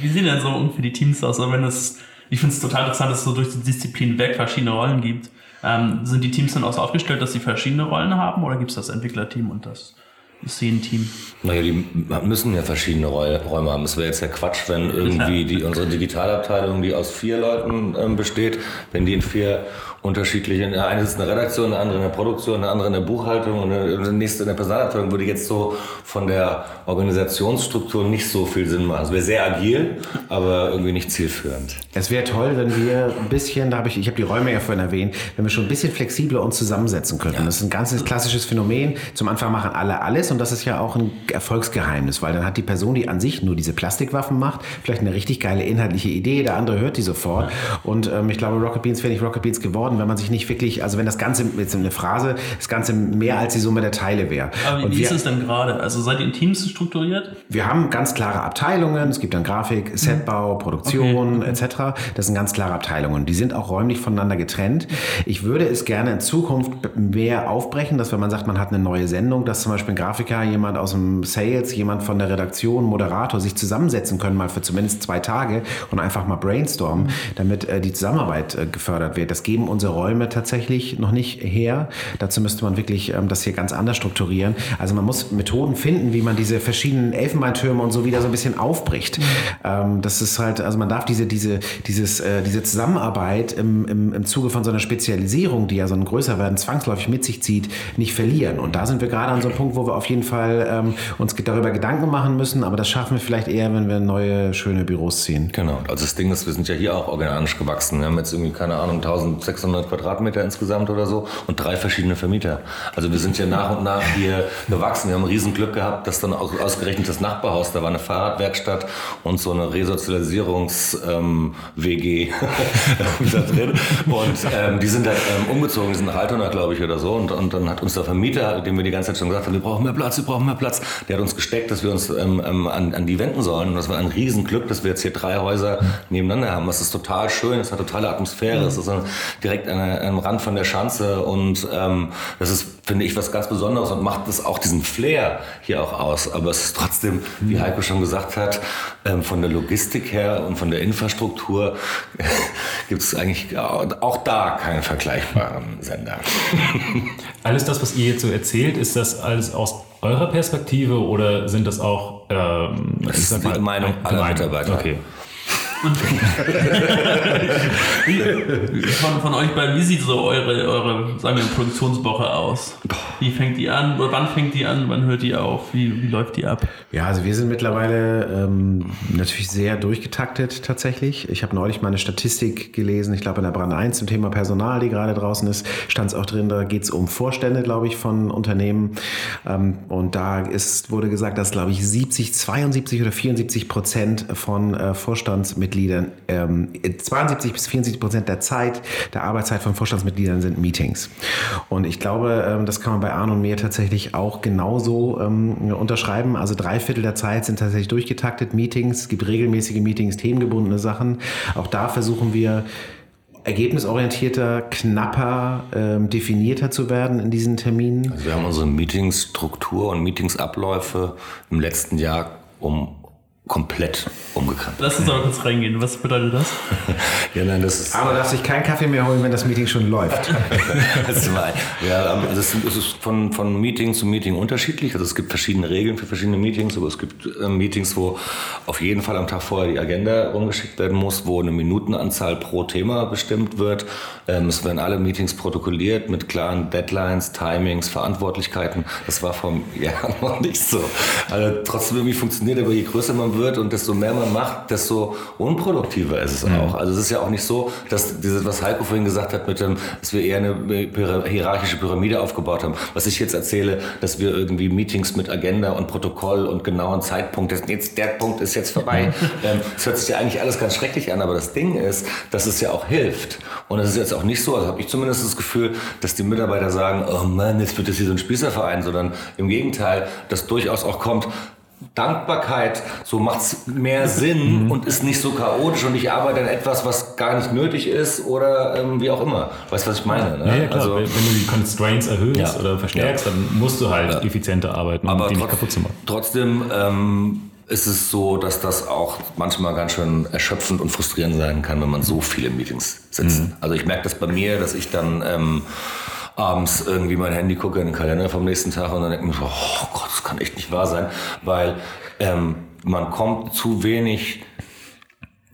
Wie sehen denn so ungefähr die Teams aus, wenn es ich finde es total interessant, dass es so durch die Disziplin weg verschiedene Rollen gibt. Ähm, sind die Teams dann auch so aufgestellt, dass sie verschiedene Rollen haben oder gibt es das Entwicklerteam und das Szenenteam? Naja, die müssen ja verschiedene Räume haben. Es wäre jetzt ja Quatsch, wenn irgendwie die, unsere Digitalabteilung, die aus vier Leuten ähm, besteht, wenn die in vier unterschiedliche. Der eine ist eine Redaktion, der andere in der Produktion, der andere in der Buchhaltung und der nächste in der Personalabteilung würde jetzt so von der Organisationsstruktur nicht so viel Sinn machen. Es wäre sehr agil, aber irgendwie nicht zielführend. Es wäre toll, wenn wir ein bisschen, da habe ich, ich habe die Räume ja vorhin erwähnt, wenn wir schon ein bisschen flexibler uns zusammensetzen könnten. Ja. Das ist ein ganz klassisches Phänomen. Zum Anfang machen alle alles und das ist ja auch ein Erfolgsgeheimnis, weil dann hat die Person, die an sich nur diese Plastikwaffen macht, vielleicht eine richtig geile inhaltliche Idee, der andere hört die sofort. Und ähm, ich glaube, Rocket Beans wäre nicht Rocket Beans geworden, bauen, wenn man sich nicht wirklich, also wenn das Ganze, jetzt eine Phrase, das Ganze mehr als die Summe der Teile wäre. Aber wie, wie ist es denn gerade? Also seid ihr in Teams strukturiert? Wir haben ganz klare Abteilungen. Es gibt dann Grafik, Setbau, Produktion Okay. etc. Das sind ganz klare Abteilungen. Die sind auch räumlich voneinander getrennt. Ich würde es gerne in Zukunft mehr aufbrechen, dass wenn man sagt, man hat eine neue Sendung, dass zum Beispiel ein Grafiker, jemand aus dem Sales, jemand von der Redaktion, Moderator sich zusammensetzen können, mal für zumindest zwei Tage und einfach mal brainstormen, damit äh, die Zusammenarbeit äh, gefördert wird. Das geben unsere Räume tatsächlich noch nicht her. Dazu müsste man wirklich ähm, das hier ganz anders strukturieren. Also man muss Methoden finden, wie man diese verschiedenen Elfenbeintürme und so wieder so ein bisschen aufbricht. Ähm, das ist halt, also man darf diese, diese, dieses, äh, diese Zusammenarbeit im, im, im Zuge von so einer Spezialisierung, die ja so ein Größerwerden zwangsläufig mit sich zieht, nicht verlieren. Und da sind wir gerade an so einem Punkt, wo wir auf jeden Fall ähm, uns darüber Gedanken machen müssen, aber das schaffen wir vielleicht eher, wenn wir neue, schöne Büros ziehen. Genau. Also das Ding ist, wir sind ja hier auch organisch gewachsen. Wir haben jetzt irgendwie, keine Ahnung, 1600 Quadratmeter insgesamt oder so und drei verschiedene Vermieter. Also wir sind ja nach und nach hier gewachsen. Wir haben ein Riesenglück gehabt, dass dann auch ausgerechnet das Nachbarhaus, da war eine Fahrradwerkstatt und so eine Resozialisierungs-WG da drin. Und ähm, die sind halt ähm, umgezogen, die sind nach Altona, glaube ich, oder so. Und, und dann hat uns der Vermieter, dem wir die ganze Zeit schon gesagt haben, wir brauchen mehr Platz, wir brauchen mehr Platz, der hat uns gesteckt, dass wir uns ähm, ähm, an, an die wenden sollen. Und das war ein Riesenglück, dass wir jetzt hier drei Häuser nebeneinander haben. Das ist total schön, es hat totale Atmosphäre, es ist ein, direkt an, am Rand von der Schanze und ähm, das ist, finde ich, was ganz Besonderes und macht das auch diesen Flair hier auch aus. Aber es ist trotzdem, wie Heiko schon gesagt hat, ähm, von der Logistik her und von der Infrastruktur gibt es eigentlich auch da keinen vergleichbaren Sender. Alles das, was ihr jetzt so erzählt, ist das alles aus eurer Perspektive oder sind das auch ähm, Das ist die Meinung aller? Mitarbeiter. Okay. Von, von euch beiden, wie sieht so eure, eure, sagen wir, Produktionswoche aus? Wie fängt die an? Oder wann fängt die an? Wann hört die auf? Wie, wie läuft die ab? Ja, also wir sind mittlerweile ähm, natürlich sehr durchgetaktet tatsächlich. Ich habe neulich mal eine Statistik gelesen, ich glaube in der Brand 1 zum Thema Personal, die gerade draußen ist, stand es auch drin, da geht es um Vorstände, glaube ich, von Unternehmen. Ähm, und da ist, wurde gesagt, dass, glaube ich, 70, 72 oder 74 Prozent von äh, Vorstandsmitgliedern, ähm, 72 bis 74 Prozent der Zeit, der Arbeitszeit von Vorstandsmitgliedern sind Meetings. Und ich glaube, ähm, das kann man bei Arno und mir tatsächlich auch genauso ähm, unterschreiben. Also drei Viertel der Zeit sind tatsächlich durchgetaktet Meetings. Es gibt regelmäßige Meetings, themengebundene Sachen. Auch da versuchen wir ergebnisorientierter, knapper, ähm, definierter zu werden in diesen Terminen. Also wir haben unsere Meetingsstruktur und Meetingsabläufe im letzten Jahr um komplett umgekrempelt. Lass uns aber kurz reingehen. Was bedeutet das? Ja, nein, das ist Aber darf sich keinen Kaffee mehr holen, wenn das Meeting schon läuft. Das war, ja, ähm, also es ist- es ist von, von Meeting zu Meeting unterschiedlich. Also es gibt verschiedene Regeln für verschiedene Meetings, aber es gibt äh, Meetings, wo auf jeden Fall am Tag vorher die Agenda rumgeschickt werden muss, wo eine Minutenanzahl pro Thema bestimmt wird. Ähm, es werden alle Meetings protokolliert mit klaren Deadlines, Timings, Verantwortlichkeiten. Das war vom Jahr noch nicht so. Also trotzdem irgendwie funktioniert, aber je größer man wird und desto mehr man macht, desto unproduktiver ist es auch. Also es ist ja auch nicht so, dass dieses, was Heiko vorhin gesagt hat, mit dem, dass wir eher eine hierarchische Pyramide aufgebaut haben. Was ich jetzt erzähle, dass wir irgendwie Meetings mit Agenda und Protokoll und genauen Zeitpunkt, das, jetzt, der Punkt ist jetzt vorbei. ähm, das hört sich ja eigentlich alles ganz schrecklich an, aber das Ding ist, dass es ja auch hilft. Und es ist jetzt auch nicht so, also habe ich zumindest das Gefühl, dass die Mitarbeiter sagen, oh Mann, jetzt wird das hier so ein Spießerverein, sondern im Gegenteil, dass durchaus auch kommt, Dankbarkeit, so macht's mehr Sinn und ist nicht so chaotisch und ich arbeite an etwas, was gar nicht nötig ist oder ähm, wie auch immer. Weißt du, was ich meine? Ne? Ja, ja, klar. Also, wenn du die Constraints erhöhst Ja. oder verstärkst, dann musst du halt effizienter arbeiten, um aber die nicht kaputt zu machen. trotzdem ähm, ist es so, dass das auch manchmal ganz schön erschöpfend und frustrierend sein kann, wenn man so viele Meetings sitzt. Also ich merke das bei mir, dass ich dann ähm, abends irgendwie mein Handy gucke in den Kalender vom nächsten Tag und dann denke ich mir so, oh Gott, das kann echt nicht wahr sein, weil ähm, man kommt zu wenig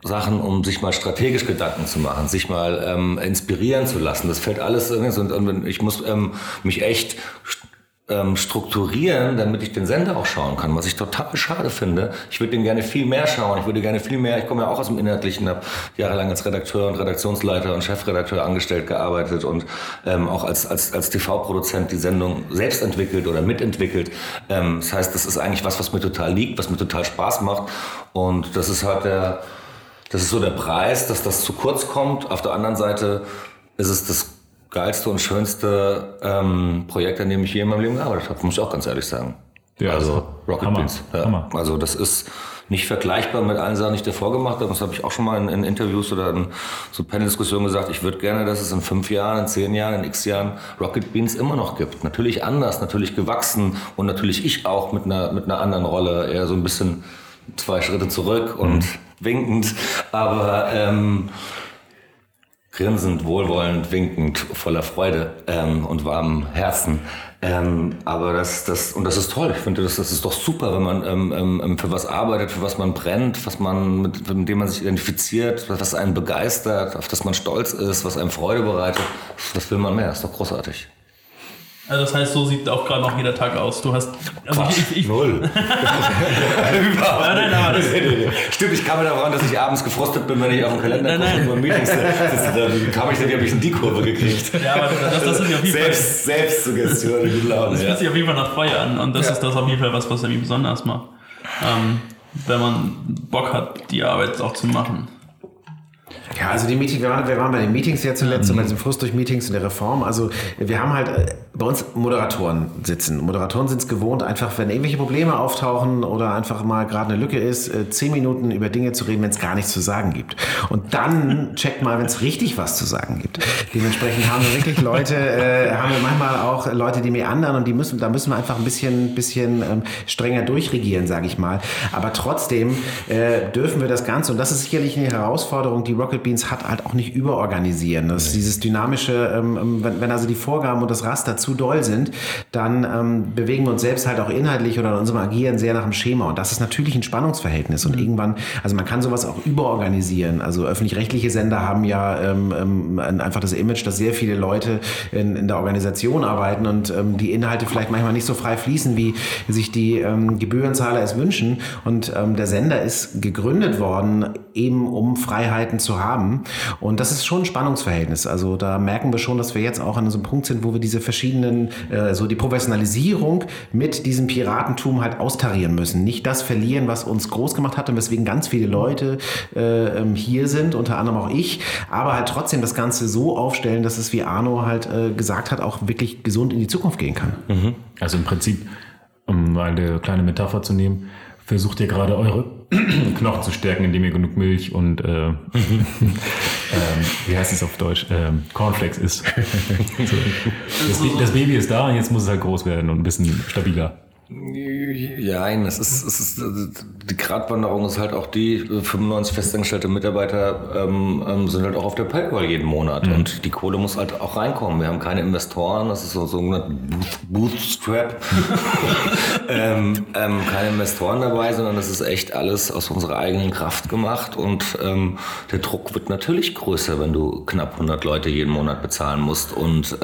Sachen, um sich mal strategisch Gedanken zu machen, sich mal ähm, inspirieren zu lassen. Das fällt alles irgendwie. Und, und ich muss ähm, mich echt ähm, strukturieren, damit ich den Sender auch schauen kann, was ich total schade finde. Ich würde den gerne viel mehr schauen. Ich würde gerne viel mehr, ich komme ja auch aus dem Inhaltlichen, habe jahrelang als Redakteur und Redaktionsleiter und Chefredakteur angestellt gearbeitet und ähm, auch als, als, als TV-Produzent die Sendung selbst entwickelt oder mitentwickelt. Ähm, das heißt, das ist eigentlich was, was mir total liegt, was mir total Spaß macht. Und das ist halt der, das ist so der Preis, dass das zu kurz kommt. Auf der anderen Seite ist es das geilste und schönste ähm, Projekt, an dem ich je in meinem Leben gearbeitet habe, muss ich auch ganz ehrlich sagen. Ja, also Rocket Hammer, Beans. Ja. Hammer. Also das ist nicht vergleichbar mit allen Sachen, die ich davor gemacht habe. Das habe ich auch schon mal in, in Interviews oder in so Panel-Diskussionen gesagt. Ich würde gerne, dass es in fünf Jahren, in zehn Jahren, in x Jahren Rocket Beans immer noch gibt. Natürlich anders, natürlich gewachsen und natürlich ich auch mit einer, mit einer anderen Rolle. Eher so ein bisschen zwei Schritte zurück und winkend. Aber ähm, grinsend, wohlwollend, winkend, voller Freude ähm, und warmem Herzen. Ähm, aber das, das, und das ist toll. Ich finde, das, das ist doch super, wenn man ähm, ähm, für was arbeitet, für was man brennt, was man, mit, mit dem man sich identifiziert, was einen begeistert, auf das man stolz ist, was einem Freude bereitet. Was will man mehr? Ist doch großartig. Also das heißt, so sieht auch gerade noch jeder Tag aus. Du hast. Also Quatsch, ich, ich, null. Nein, nein, aber das, Stimmt, ich kam mir daran, dass ich abends gefrustet bin, wenn ich auf dem Kalender Nein, gucke nein. und nur Meetings sitze. Dann kam ich dann, habe ich die Kurve gekriegt. ja, aber das, das sind auf jeden Fall. Selbst, Selbstsuggestion, gute Laune. Das Ja. fühlt sich auf jeden Fall nach Feuer an und das Ja. ist das auf jeden Fall was, was irgendwie besonders macht. Ähm, wenn man Bock hat, die Arbeit auch zu machen. Ja, also die Meeting, wir waren, wir waren bei den Meetings ja zuletzt und bei diesem Frust durch Meetings und der Reform. Also wir haben halt äh, bei uns Moderatoren sitzen. Moderatoren sind es gewohnt, einfach wenn irgendwelche Probleme auftauchen oder einfach mal gerade eine Lücke ist, äh, zehn Minuten über Dinge zu reden, wenn es gar nichts zu sagen gibt. Und dann checkt mal, wenn es richtig was zu sagen gibt. Dementsprechend haben wir wirklich Leute, äh, haben wir manchmal auch Leute, die mir anderen und die müssen, da müssen wir einfach ein bisschen, bisschen ähm, strenger durchregieren, sage ich mal. Aber trotzdem äh, dürfen wir das Ganze, und das ist sicherlich eine Herausforderung, die Rocket Beans hat, halt auch nicht überorganisieren. Das ist dieses dynamische, ähm, ähm, wenn, wenn also die Vorgaben und das Raster zu doll sind, dann ähm, bewegen wir uns selbst halt auch inhaltlich oder in unserem Agieren sehr nach dem Schema. Und das ist natürlich ein Spannungsverhältnis. Und irgendwann, also man kann sowas auch überorganisieren. Also öffentlich-rechtliche Sender haben ja ähm, ähm, ein- einfach das Image, dass sehr viele Leute in, in der Organisation arbeiten und ähm, die Inhalte vielleicht manchmal nicht so frei fließen, wie sich die Gebührenzahler es wünschen. Und der Sender ist gegründet worden, eben um Freiheiten zu haben. Und das ist schon ein Spannungsverhältnis. Also da merken wir schon, dass wir jetzt auch an so einem Punkt sind, wo wir diese verschiedenen, äh, so die Professionalisierung mit diesem Piratentum halt austarieren müssen. Nicht das verlieren, was uns groß gemacht hat und weswegen ganz viele Leute äh, ähm, hier sind, unter anderem auch ich, aber halt trotzdem das Ganze so aufstellen, dass es, wie Arno halt äh, gesagt hat, auch wirklich gesund in die Zukunft gehen kann. Also im Prinzip, um eine kleine Metapher zu nehmen, versucht ihr gerade eure Knochen zu stärken, indem ihr genug Milch und äh, ähm, wie heißt es auf Deutsch? Ähm, Cornflakes isst. das, das Baby ist da und jetzt muss es halt groß werden und ein bisschen stabiler. Ja, nein, es ist, es ist, die Gratwanderung ist halt auch die, 95 festangestellte Mitarbeiter ähm, ähm, sind halt auch auf der Payroll jeden Monat und die Kohle muss halt auch reinkommen. Wir haben keine Investoren, das ist so sogenannte Booth- Bootstrap. ähm, ähm, keine Investoren dabei, sondern das ist echt alles aus unserer eigenen Kraft gemacht und ähm, der Druck wird natürlich größer, wenn du knapp 100 Leute jeden Monat bezahlen musst und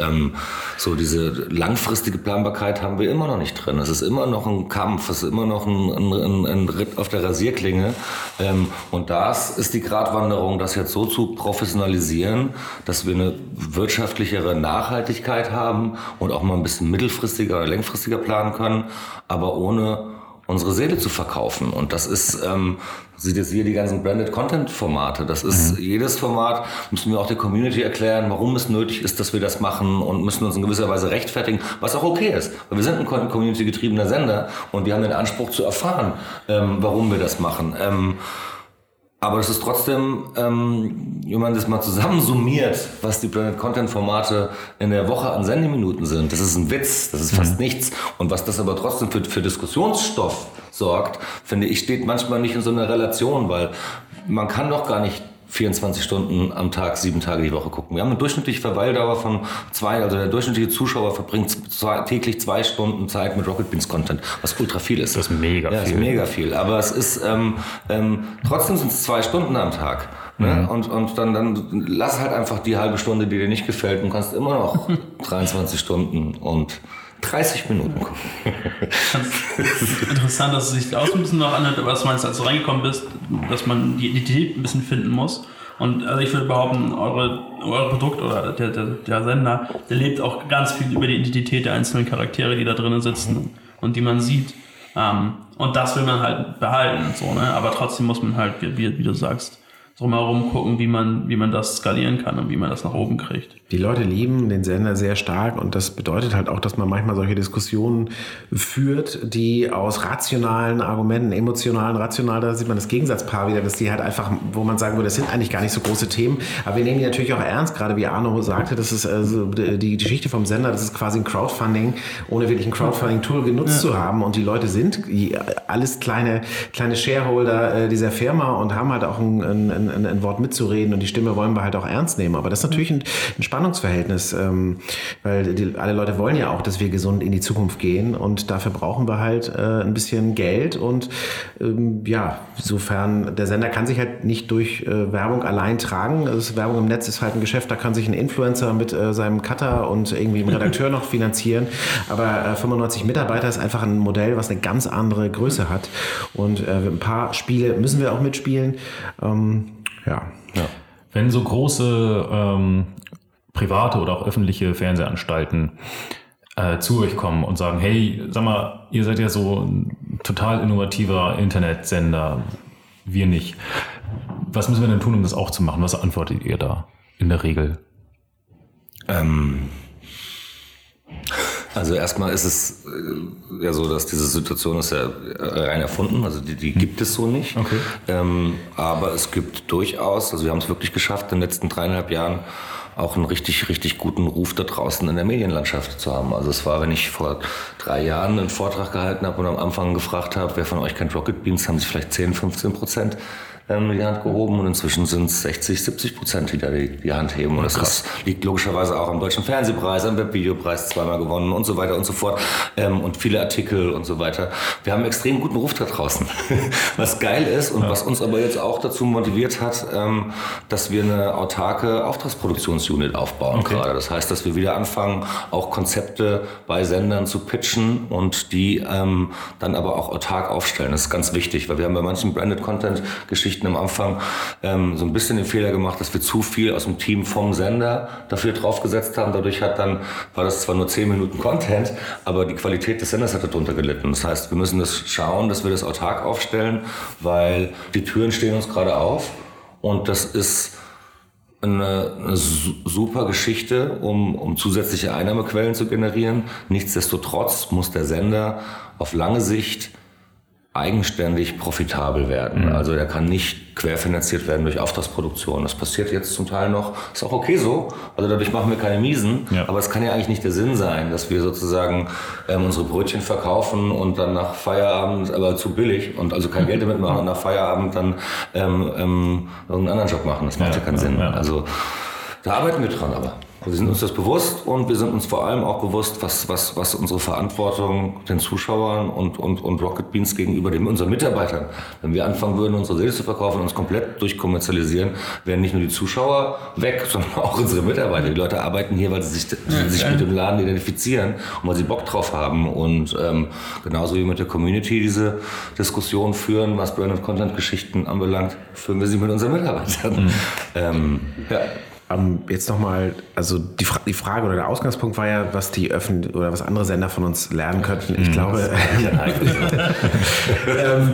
so diese langfristige Planbarkeit haben wir immer noch nicht drin. Es ist immer noch ein Kampf, es ist immer noch ein, ein, ein, Ritt auf der Rasierklinge ähm, und das ist die Gratwanderung, das jetzt so zu professionalisieren, dass wir eine wirtschaftlichere Nachhaltigkeit haben und auch mal ein bisschen mittelfristiger oder längfristiger planen können, aber ohne unsere Seele zu verkaufen. Und das ist, ähm, sieht jetzt hier die ganzen Branded Content Formate. Das ist jedes Format, müssen wir auch der Community erklären, warum es nötig ist, dass wir das machen und müssen uns in gewisser Weise rechtfertigen, was auch okay ist. Weil wir sind ein community-getriebener Sender und wir haben den Anspruch zu erfahren, ähm, warum wir das machen. Ähm, aber es ist trotzdem, ähm, wenn man das mal zusammensummiert, was die Planet Content Formate in der Woche an Sendeminuten sind, das ist ein Witz, das ist fast nichts. Und was das aber trotzdem für, für Diskussionsstoff sorgt, finde ich, steht manchmal nicht in so einer Relation, weil man kann doch gar nicht 24 Stunden am Tag, sieben Tage die Woche gucken. Wir haben eine durchschnittliche Verweildauer von zwei, also der durchschnittliche Zuschauer verbringt zwei, täglich zwei Stunden Zeit mit Rocket Beans Content, was ultra viel ist. Das ist mega ja, viel. Ist mega viel. Aber es ist, ähm, ähm, trotzdem sind es zwei Stunden am Tag. Ne? Und, und dann, dann lass halt einfach die halbe Stunde, die dir nicht gefällt und kannst immer noch 23 Stunden und 30 Minuten gucken. Interessant, dass es sich auch ein bisschen noch anhört, was meinst, als du reingekommen bist, dass man die Identität ein bisschen finden muss. Und also ich würde behaupten, eure, euer Produkt oder der, der, der Sender, der lebt auch ganz viel über die Identität der einzelnen Charaktere, die da drinnen sitzen und die man sieht. Ähm, und das will man halt behalten, so, ne? Aber trotzdem muss man halt, wie, wie du sagst, drumherum gucken, wie man, wie man das skalieren kann und wie man das nach oben kriegt. Die Leute lieben den Sender sehr stark und das bedeutet halt auch, dass man manchmal solche Diskussionen führt, die aus rationalen Argumenten, emotionalen, rationalen, da sieht man das Gegensatzpaar wieder, dass die halt einfach, wo man sagen würde, das sind eigentlich gar nicht so große Themen, aber wir nehmen die natürlich auch ernst, gerade wie Arno sagte, das ist also die Geschichte vom Sender, das ist quasi ein Crowdfunding, ohne wirklich ein Crowdfunding-Tool genutzt ja. zu haben und die Leute sind alles kleine, kleine Shareholder äh, dieser Firma und haben halt auch ein, ein, ein, ein Wort mitzureden und die Stimme wollen wir halt auch ernst nehmen, aber das ist natürlich ein, ein Spannungsverhältnis, ähm, weil die, alle Leute wollen ja auch, dass wir gesund in die Zukunft gehen und dafür brauchen wir halt äh, ein bisschen Geld und ähm, ja, insofern, der Sender kann sich halt nicht durch äh, Werbung allein tragen. Also Werbung im Netz ist halt ein Geschäft, da kann sich ein Influencer mit äh, seinem Cutter und irgendwie einem Redakteur noch finanzieren, aber 95 äh, Mitarbeiter ist einfach ein Modell, was eine ganz andere Größe hat und äh, ein paar Spiele müssen wir auch mitspielen. Ähm, ja. ja. Wenn so große ähm, private oder auch öffentliche Fernsehanstalten äh, zu euch kommen und sagen, hey, sag mal, ihr seid ja so ein total innovativer Internetsender, wir nicht. Was müssen wir denn tun, um das auch zu machen? Was antwortet ihr da in der Regel? Ähm, also erstmal ist es äh, ja so, dass diese Situation ist ja rein erfunden, also die, die gibt es so nicht. Okay. Ähm, aber es gibt durchaus, also wir haben es wirklich geschafft, in den letzten dreieinhalb Jahren auch einen richtig, richtig guten Ruf da draußen in der Medienlandschaft zu haben. Also es war, wenn ich vor drei Jahren einen Vortrag gehalten habe und am Anfang gefragt habe, wer von euch kennt Rocket Beans, haben sich vielleicht 10, 15 Prozent ähm, die Hand gehoben und inzwischen sind es 60, 70 Prozent, die da die, die Hand heben. Und das ist, liegt logischerweise auch am Deutschen Fernsehpreis, am Webvideopreis zweimal gewonnen und so weiter und so fort ähm, und viele Artikel und so weiter. Wir haben einen extrem guten Ruf da draußen, was geil ist und ja. was uns aber jetzt auch dazu motiviert hat, ähm, dass wir eine autarke Auftragsproduktionsunit aufbauen okay. gerade. Das heißt, dass wir wieder anfangen, auch Konzepte bei Sendern zu pitchen und die ähm, dann aber auch autark aufstellen. Das ist ganz wichtig, weil wir haben bei manchen Branded Content Geschichten Geschichten am Anfang ähm, so ein bisschen den Fehler gemacht, dass wir zu viel aus dem Team vom Sender dafür draufgesetzt haben. Dadurch hat dann, war das zwar nur 10 Minuten Content, aber die Qualität des Senders hat darunter gelitten. Das heißt, wir müssen das schauen, dass wir das autark aufstellen, weil die Türen stehen uns gerade auf und das ist eine, eine super Geschichte, um, um zusätzliche Einnahmequellen zu generieren. Nichtsdestotrotz muss der Sender auf lange Sicht eigenständig profitabel werden. Mhm. Also der kann nicht querfinanziert werden durch Auftragsproduktion. Das passiert jetzt zum Teil noch, ist auch okay so. Also dadurch machen wir keine Miesen. Ja. Aber es kann ja eigentlich nicht der Sinn sein, dass wir sozusagen ähm, unsere Brötchen verkaufen und dann nach Feierabend, aber zu billig und also kein Geld damit machen und nach Feierabend dann ähm, ähm, irgendeinen anderen Job machen. Das macht ja, ja keinen ja, Sinn. Also da arbeiten wir dran aber. Wir sind uns das bewusst und wir sind uns vor allem auch bewusst, was, was, was unsere Verantwortung den Zuschauern und, und, und Rocket Beans gegenüber den, unseren Mitarbeitern. Wenn wir anfangen würden, unsere Seele zu verkaufen und uns komplett durchkommerzialisieren, wären nicht nur die Zuschauer weg, sondern auch unsere Mitarbeiter. Die Leute arbeiten hier, weil sie sich, ja, sich mit dem Laden identifizieren und weil sie Bock drauf haben. Und ähm, genauso wie mit der Community diese Diskussion führen, was Brand- und Content-Geschichten anbelangt, führen wir sie mit unseren Mitarbeitern. Mhm. Ähm, ja. Ähm, jetzt nochmal, also die, Fra die, Frage oder der Ausgangspunkt war ja, was die öffentlich oder was andere Sender von uns lernen könnten. Ich mhm. glaube, ähm,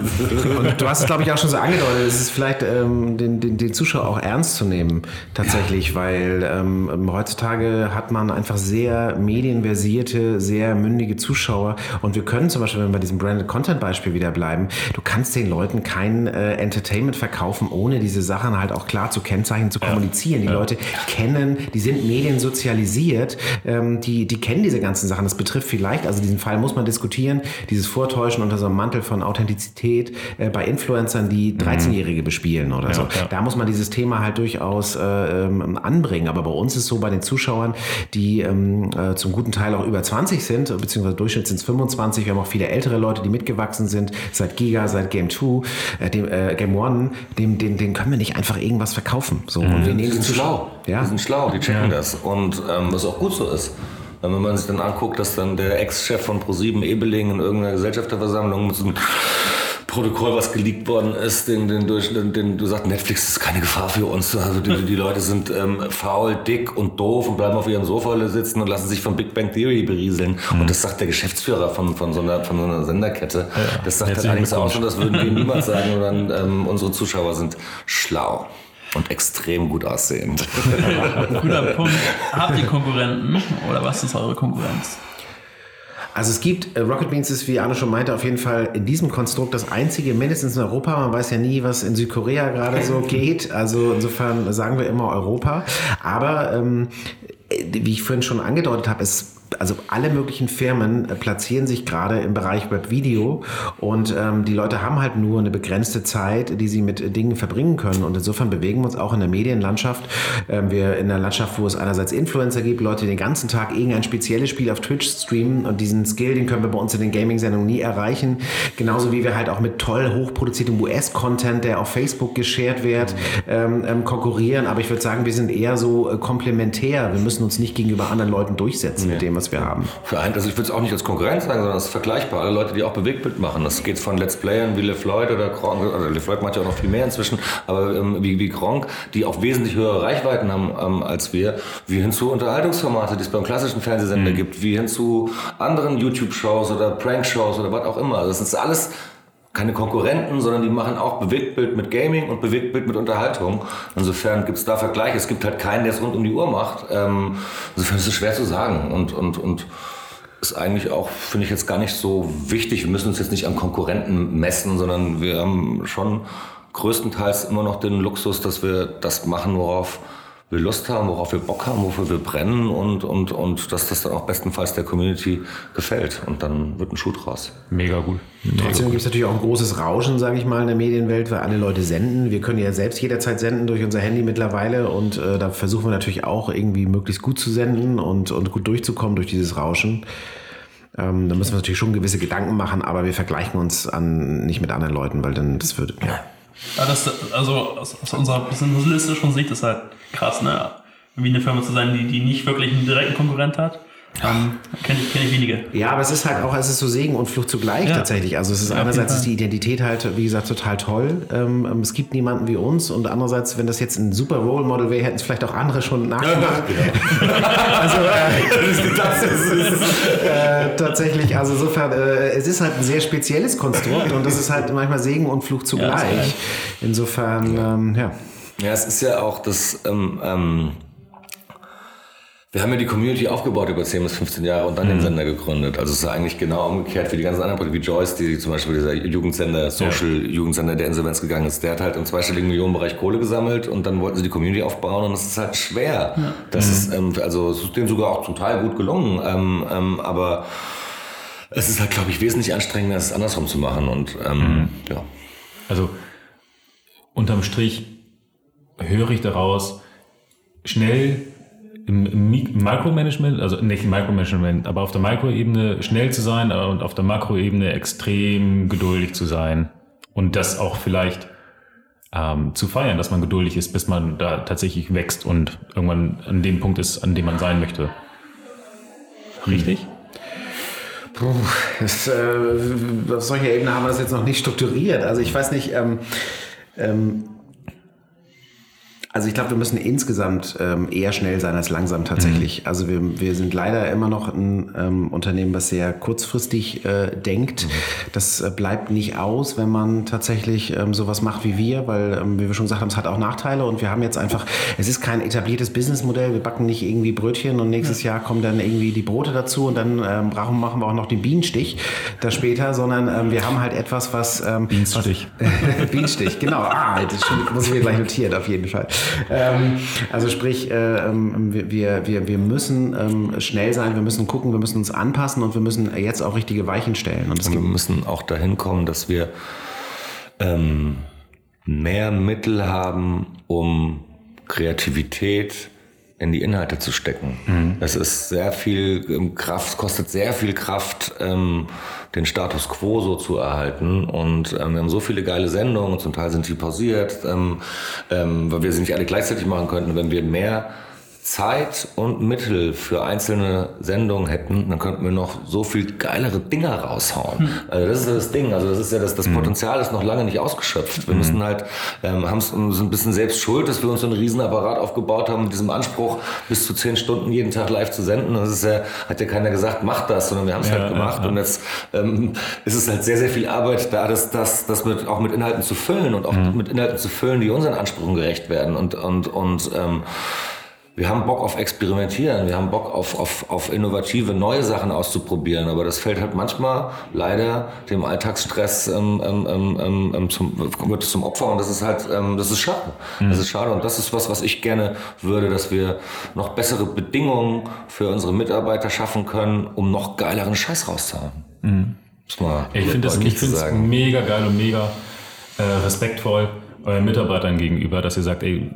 und du hast es, glaube ich, auch schon so angedeutet, es ist vielleicht ähm, den, den, den, Zuschauer auch ernst zu nehmen, tatsächlich, weil ähm, heutzutage hat man einfach sehr medienversierte, sehr mündige Zuschauer und wir können zum Beispiel, wenn wir bei diesem Branded Content Beispiel wieder bleiben, du kannst den Leuten kein äh, Entertainment verkaufen, ohne diese Sachen halt auch klar zu kennzeichnen, zu kommunizieren. Die ja. Leute kennen, die sind mediensozialisiert, ähm, die, die kennen diese ganzen Sachen. Das betrifft vielleicht, also diesen Fall muss man diskutieren, dieses Vortäuschen unter so einem Mantel von Authentizität äh, bei Influencern, die 13-Jährige mhm. bespielen oder ja, so. Ja. Da muss man dieses Thema halt durchaus äh, ähm, anbringen. Aber bei uns ist so, bei den Zuschauern, die ähm, äh, zum guten Teil auch über 20 sind, beziehungsweise Durchschnitt sind es 25, wir haben auch viele ältere Leute, die mitgewachsen sind, seit Giga, seit Game 2, äh, dem, äh, Game 1, dem, den, den können wir nicht einfach irgendwas verkaufen. So, mhm. und wir nehmen die Zuschauer. Ja. Die sind schlau, die checken ja. das. Und ähm, was auch gut so ist. Wenn man sich dann anguckt, dass dann der Ex-Chef von ProSieben Ebeling in irgendeiner Gesellschafterversammlung mit so einem Protokoll, was geleakt worden ist, den, den, durch, den, den, du sagst, Netflix ist keine Gefahr für uns. Also die, die Leute sind ähm, faul, dick und doof und bleiben auf ihrem Sofa sitzen und lassen sich von Big Bang Theory berieseln. Mhm. Und das sagt der Geschäftsführer von, von, so, einer, von so einer Senderkette. Ja, das sagt er allerdings auch schon, das würden wir niemals sagen, sondern ähm, unsere Zuschauer sind schlau. Und extrem gut aussehend. Guter Punkt. Habt ihr Konkurrenten oder was ist eure Konkurrenz? Also es gibt, äh, Rocket Beans ist, wie Arne schon meinte, auf jeden Fall in diesem Konstrukt das einzige, mindestens in Europa. Man weiß ja nie, was in Südkorea gerade so geht. Also insofern sagen wir immer Europa. Aber ähm, wie ich vorhin schon angedeutet habe, es also alle möglichen Firmen äh, platzieren sich gerade im Bereich Webvideo und ähm, die Leute haben halt nur eine begrenzte Zeit, die sie mit Dingen verbringen können und insofern bewegen wir uns auch in der Medienlandschaft. Ähm, wir in der Landschaft, wo es einerseits Influencer gibt, Leute, die den ganzen Tag irgendein spezielles Spiel auf Twitch streamen und diesen Skill, den können wir bei uns in den Gaming-Sendungen nie erreichen. Genauso wie wir halt auch mit toll hochproduziertem US-Content, der auf Facebook geshared wird, ähm, ähm, konkurrieren. Aber ich würde sagen, wir sind eher so äh, komplementär. Wir müssen uns nicht gegenüber anderen Leuten durchsetzen ja. mit dem, was wir haben. Vereint, also ich würde es auch nicht als Konkurrenz sagen, sondern es ist vergleichbar. Alle Leute, die auch Bewegtbild machen. Das geht von Let's Playern wie LeFloid oder Gronk, also LeFloid macht ja auch noch viel mehr inzwischen, aber ähm, wie, wie Gronk, die auch wesentlich höhere Reichweiten haben ähm, als wir, wie hin zu Unterhaltungsformate, die es beim klassischen Fernsehsender mhm. gibt, wie hin zu anderen YouTube-Shows oder Prank-Shows oder was auch immer. Also das ist alles keine Konkurrenten, sondern die machen auch Bewegtbild mit Gaming und Bewegtbild mit Unterhaltung. Insofern gibt es da Vergleiche. Es gibt halt keinen, der es rund um die Uhr macht. Ähm, insofern ist es schwer zu sagen und, und, und ist eigentlich auch, finde ich jetzt gar nicht so wichtig. Wir müssen uns jetzt nicht an Konkurrenten messen, sondern wir haben schon größtenteils immer noch den Luxus, dass wir das machen, worauf wir Lust haben, worauf wir Bock haben, wofür wir brennen und, und, und dass das dann auch bestenfalls der Community gefällt. Und dann wird ein Schuh draus. Mega gut. Mega Trotzdem gibt es natürlich auch ein großes Rauschen, sage ich mal, in der Medienwelt, weil alle Leute senden. Wir können ja selbst jederzeit senden durch unser Handy mittlerweile und äh, da versuchen wir natürlich auch irgendwie möglichst gut zu senden und, und gut durchzukommen durch dieses Rauschen. Ähm, da müssen wir natürlich schon gewisse Gedanken machen, aber wir vergleichen uns an, nicht mit anderen Leuten, weil dann das würde. Ja. Ja, das, also aus, aus unserer businesslistischen Sicht ist halt krass, ne? Wie eine Firma zu sein, die, die nicht wirklich einen direkten Konkurrent hat. Ähm, Kenne ich, kenn ich wenige. Ja, aber es ist halt auch, es ist so Segen und Flucht zugleich ja. tatsächlich. Also es ist ja, einerseits ist die Identität halt, wie gesagt, total toll. Ähm, ähm, es gibt niemanden wie uns und andererseits, wenn das jetzt ein super Role Model wäre, hätten es vielleicht auch andere schon nachgemacht. Ja, also äh, das ist, äh, tatsächlich, also insofern, äh, es ist halt ein sehr spezielles Konstrukt und das ist halt manchmal Segen und Flucht zugleich. Insofern, ähm, ja. Ja, es ist ja auch das, ähm, ähm wir haben ja die Community aufgebaut über 10 bis 15 Jahre und dann mhm. den Sender gegründet. Also es ist eigentlich genau umgekehrt wie die ganzen anderen Projekte, wie Joyce, die zum Beispiel dieser Jugendsender, Social-Jugendsender, der Insolvenz gegangen ist, der hat halt im zweistelligen Millionenbereich Kohle gesammelt und dann wollten sie die Community aufbauen und das ist halt schwer. Ja. Das mhm. ist, ähm, also es ist denen sogar auch zum Teil gut gelungen, ähm, ähm, aber es ist halt, glaube ich, wesentlich anstrengender, es andersrum zu machen und ähm, mhm. ja. Also unterm Strich höre ich daraus, schnell im, im Micromanagement, also nicht im Micromanagement, aber auf der Mikroebene schnell zu sein und auf der Makroebene extrem geduldig zu sein und das auch vielleicht ähm, zu feiern, dass man geduldig ist, bis man da tatsächlich wächst und irgendwann an dem Punkt ist, an dem man sein möchte. Richtig? Puh, das, äh, auf solcher Ebene haben wir das jetzt noch nicht strukturiert. Also ich weiß nicht, ähm, ähm, also ich glaube, wir müssen insgesamt ähm, eher schnell sein als langsam tatsächlich. Mhm. Also wir, wir sind leider immer noch ein ähm, Unternehmen, was sehr kurzfristig äh, denkt. Mhm. Das äh, bleibt nicht aus, wenn man tatsächlich ähm, sowas macht wie wir, weil, ähm, wie wir schon gesagt haben, es hat auch Nachteile und wir haben jetzt einfach, es ist kein etabliertes Businessmodell. Wir backen nicht irgendwie Brötchen und nächstes ja. Jahr kommen dann irgendwie die Brote dazu und dann ähm, brauchen, machen wir auch noch den Bienenstich da später, sondern ähm, wir haben halt etwas, was... Ähm, Bienenstich. Was, Bienenstich, genau. Ah, das muss ich mir gleich notieren, auf jeden Fall ähm, also sprich, äh, ähm, wir, wir, wir müssen ähm, schnell sein, wir müssen gucken, wir müssen uns anpassen und wir müssen jetzt auch richtige Weichen stellen. Und, und wir müssen auch dahin kommen, dass wir ähm, mehr Mittel haben, um Kreativität in die Inhalte zu stecken. Mhm. Es ist sehr viel ähm, Kraft, kostet sehr viel Kraft, ähm, den Status quo so zu erhalten. Und ähm, wir haben so viele geile Sendungen, zum Teil sind die pausiert, ähm, ähm, weil wir sie nicht alle gleichzeitig machen könnten. Wenn wir mehr Zeit und Mittel für einzelne Sendungen hätten, dann könnten wir noch so viel geilere Dinger raushauen. Also das ist ja das Ding. Also das ist ja das, das Potenzial ist noch lange nicht ausgeschöpft. Wir müssen halt, ähm, haben uns ein bisschen selbst schuld, dass wir uns so einen Riesenapparat aufgebaut haben mit diesem Anspruch, bis zu zehn Stunden jeden Tag live zu senden. Das ist ja, hat ja keiner gesagt, macht das, sondern wir haben es Ja, halt gemacht. ja, ja. Und jetzt ähm, ist es halt sehr, sehr viel Arbeit, da das, das, das mit, auch mit Inhalten zu füllen und auch mit Inhalten zu füllen, die unseren Ansprüchen gerecht werden. Und, und, und ähm, wir haben Bock auf Experimentieren, wir haben Bock auf, auf, auf innovative, neue Sachen auszuprobieren, aber das fällt halt manchmal leider dem Alltagsstress ähm, ähm, ähm, ähm, zum, wird es zum Opfer und das ist halt, ähm, das ist schade. Das ist schade und das ist was, was ich gerne würde, dass wir noch bessere Bedingungen für unsere Mitarbeiter schaffen können, um noch geileren Scheiß rauszuhauen. Muss man Ich finde es deutlich ich find's sagen. mega geil und mega äh, respektvoll euren Mitarbeitern gegenüber, dass ihr sagt, ey,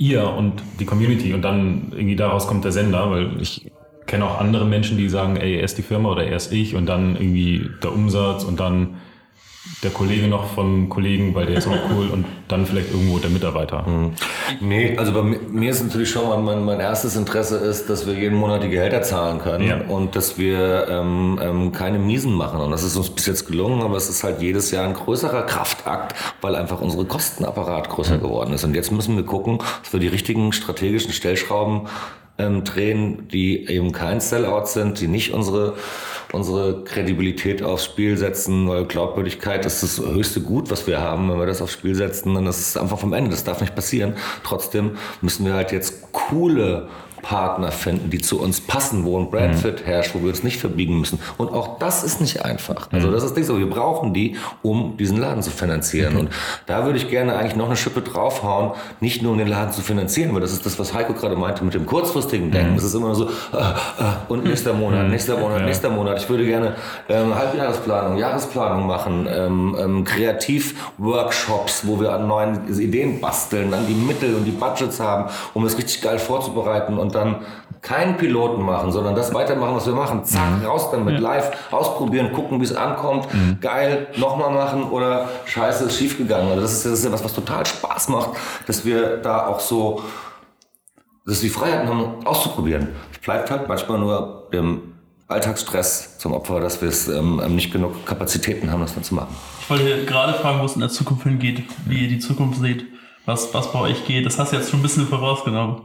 ihr und die Community und dann irgendwie daraus kommt der Sender, weil ich kenne auch andere Menschen, die sagen, ey, erst die Firma oder erst ich und dann irgendwie der Umsatz und dann der Kollege noch vom Kollegen, weil der ist auch cool und dann vielleicht irgendwo der Mitarbeiter. Nee, also bei mir, ist natürlich schon mein, mein, mein erstes Interesse ist, dass wir jeden Monat die Gehälter zahlen können Ja. und dass wir ähm, ähm, keine Miesen machen. Und das ist uns bis jetzt gelungen, aber es ist halt jedes Jahr ein größerer Kraftakt, weil einfach unsere Kostenapparat größer geworden ist. Und jetzt müssen wir gucken, dass wir die richtigen strategischen Stellschrauben ähm, drehen, die eben kein Sellout sind, die nicht unsere unsere Kredibilität aufs Spiel setzen, weil Glaubwürdigkeit ist das höchste Gut, was wir haben. Wenn wir das aufs Spiel setzen, dann ist es einfach vom Ende. Das darf nicht passieren. Trotzdem müssen wir halt jetzt coole Partner finden, die zu uns passen, wo ein Brandfit herrscht, wo wir uns nicht verbiegen müssen. Und auch das ist nicht einfach. Also das ist nicht so. Wir brauchen die, um diesen Laden zu finanzieren. Und da würde ich gerne eigentlich noch eine Schippe draufhauen, nicht nur um den Laden zu finanzieren, weil das ist das, was Heiko gerade meinte mit dem kurzfristigen Denken. Das ist immer nur so, äh, äh, und nächster Monat, nächster Monat, nächster Monat. Ich würde gerne ähm, Halbjahresplanung, Jahresplanung machen, ähm, ähm, Kreativworkshops, wo wir an neuen Ideen basteln, an die Mittel und die Budgets haben, um es richtig geil vorzubereiten und dann keinen Piloten machen, sondern das weitermachen, was wir machen. Zack, raus damit, live ausprobieren, gucken, wie es ankommt. Geil, nochmal machen oder scheiße, ist schiefgegangen. Also das ist, das ist ja was, was total Spaß macht, dass wir da auch so dass wir die Freiheiten haben, auszuprobieren. Es bleibt halt manchmal nur dem Alltagsstress zum Opfer, dass wir es ähm, nicht genug Kapazitäten haben, das dann zu machen. Ich wollte gerade fragen, wo es in der Zukunft hingeht, wie ihr die Zukunft seht, was, was bei euch geht. Das hast du jetzt schon ein bisschen vorausgenommen.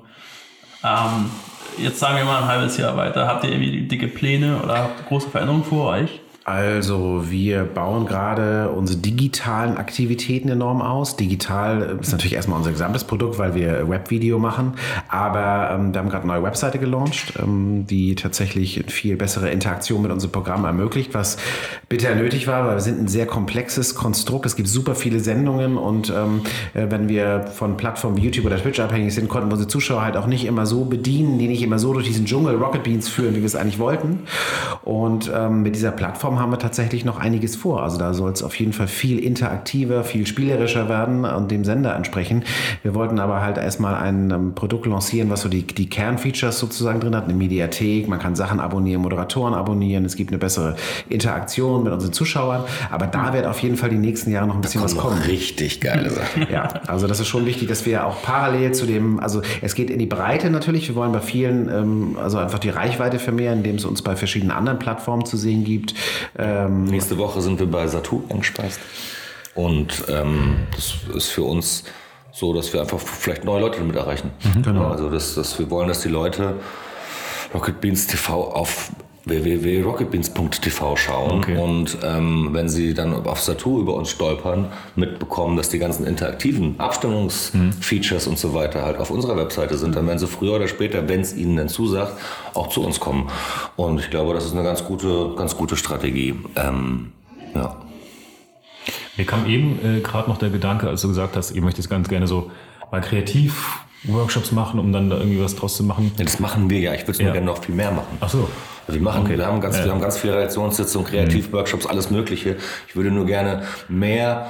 Ähm, jetzt sagen wir mal ein halbes Jahr weiter. Habt ihr irgendwie dicke Pläne oder habt große Veränderungen vor euch? Also wir bauen gerade unsere digitalen Aktivitäten enorm aus. Digital ist natürlich erstmal unser gesamtes Produkt, weil wir Webvideo machen. Aber ähm, wir haben gerade eine neue Webseite gelauncht, ähm, die tatsächlich viel bessere Interaktion mit unserem Programm ermöglicht, was bitter nötig war, weil wir sind ein sehr komplexes Konstrukt. Es gibt super viele Sendungen und ähm, äh, wenn wir von Plattformen wie YouTube oder Twitch abhängig sind, konnten wir unsere Zuschauer halt auch nicht immer so bedienen, die nicht immer so durch diesen Dschungel Rocket Beans führen, wie wir es eigentlich wollten. Und ähm, mit dieser Plattform haben wir tatsächlich noch einiges vor. Also da soll es auf jeden Fall viel interaktiver, viel spielerischer werden und dem Sender entsprechen. Wir wollten aber halt erstmal ein ähm, Produkt lancieren, was so die, die Kernfeatures sozusagen drin hat. Eine Mediathek, man kann Sachen abonnieren, Moderatoren abonnieren, es gibt eine bessere Interaktion mit unseren Zuschauern. Aber da wird auf jeden Fall die nächsten Jahre noch ein bisschen was kommen. richtig geile Sachen. Ja, also das ist schon wichtig, dass wir auch parallel zu dem, also es geht in die Breite natürlich. Wir wollen bei vielen, ähm, also einfach die Reichweite vermehren, indem es uns bei verschiedenen anderen Plattformen zu sehen gibt. Ähm, Nächste Woche sind wir bei Satu eingespeist. Und ähm, das ist für uns so, dass wir einfach vielleicht neue Leute damit erreichen. Genau. Also dass, dass wir wollen, dass die Leute Rocket Beans TV auf www.rocketbeans.tv schauen Okay. und ähm, wenn sie dann auf Satu über uns stolpern, mitbekommen, dass die ganzen interaktiven Abstimmungsfeatures und so weiter halt auf unserer Webseite sind, dann werden sie früher oder später, wenn es ihnen denn zusagt, auch zu uns kommen. Und ich glaube, das ist eine ganz gute, ganz gute Strategie. Ähm, ja. Mir kam eben äh, gerade noch der Gedanke, als du gesagt hast, ihr möchtet ganz gerne so mal kreativ Workshops machen, um dann da irgendwie was draus zu machen. Ja, Das machen wir ja. Ich würde es nur Ja. gerne noch viel mehr machen. Ach so. Also wir machen, Okay. wir haben ganz, Ja. Mhm. wir haben ganz viele Redaktionssitzungen, Kreativworkshops, alles Mögliche. Ich würde nur gerne mehr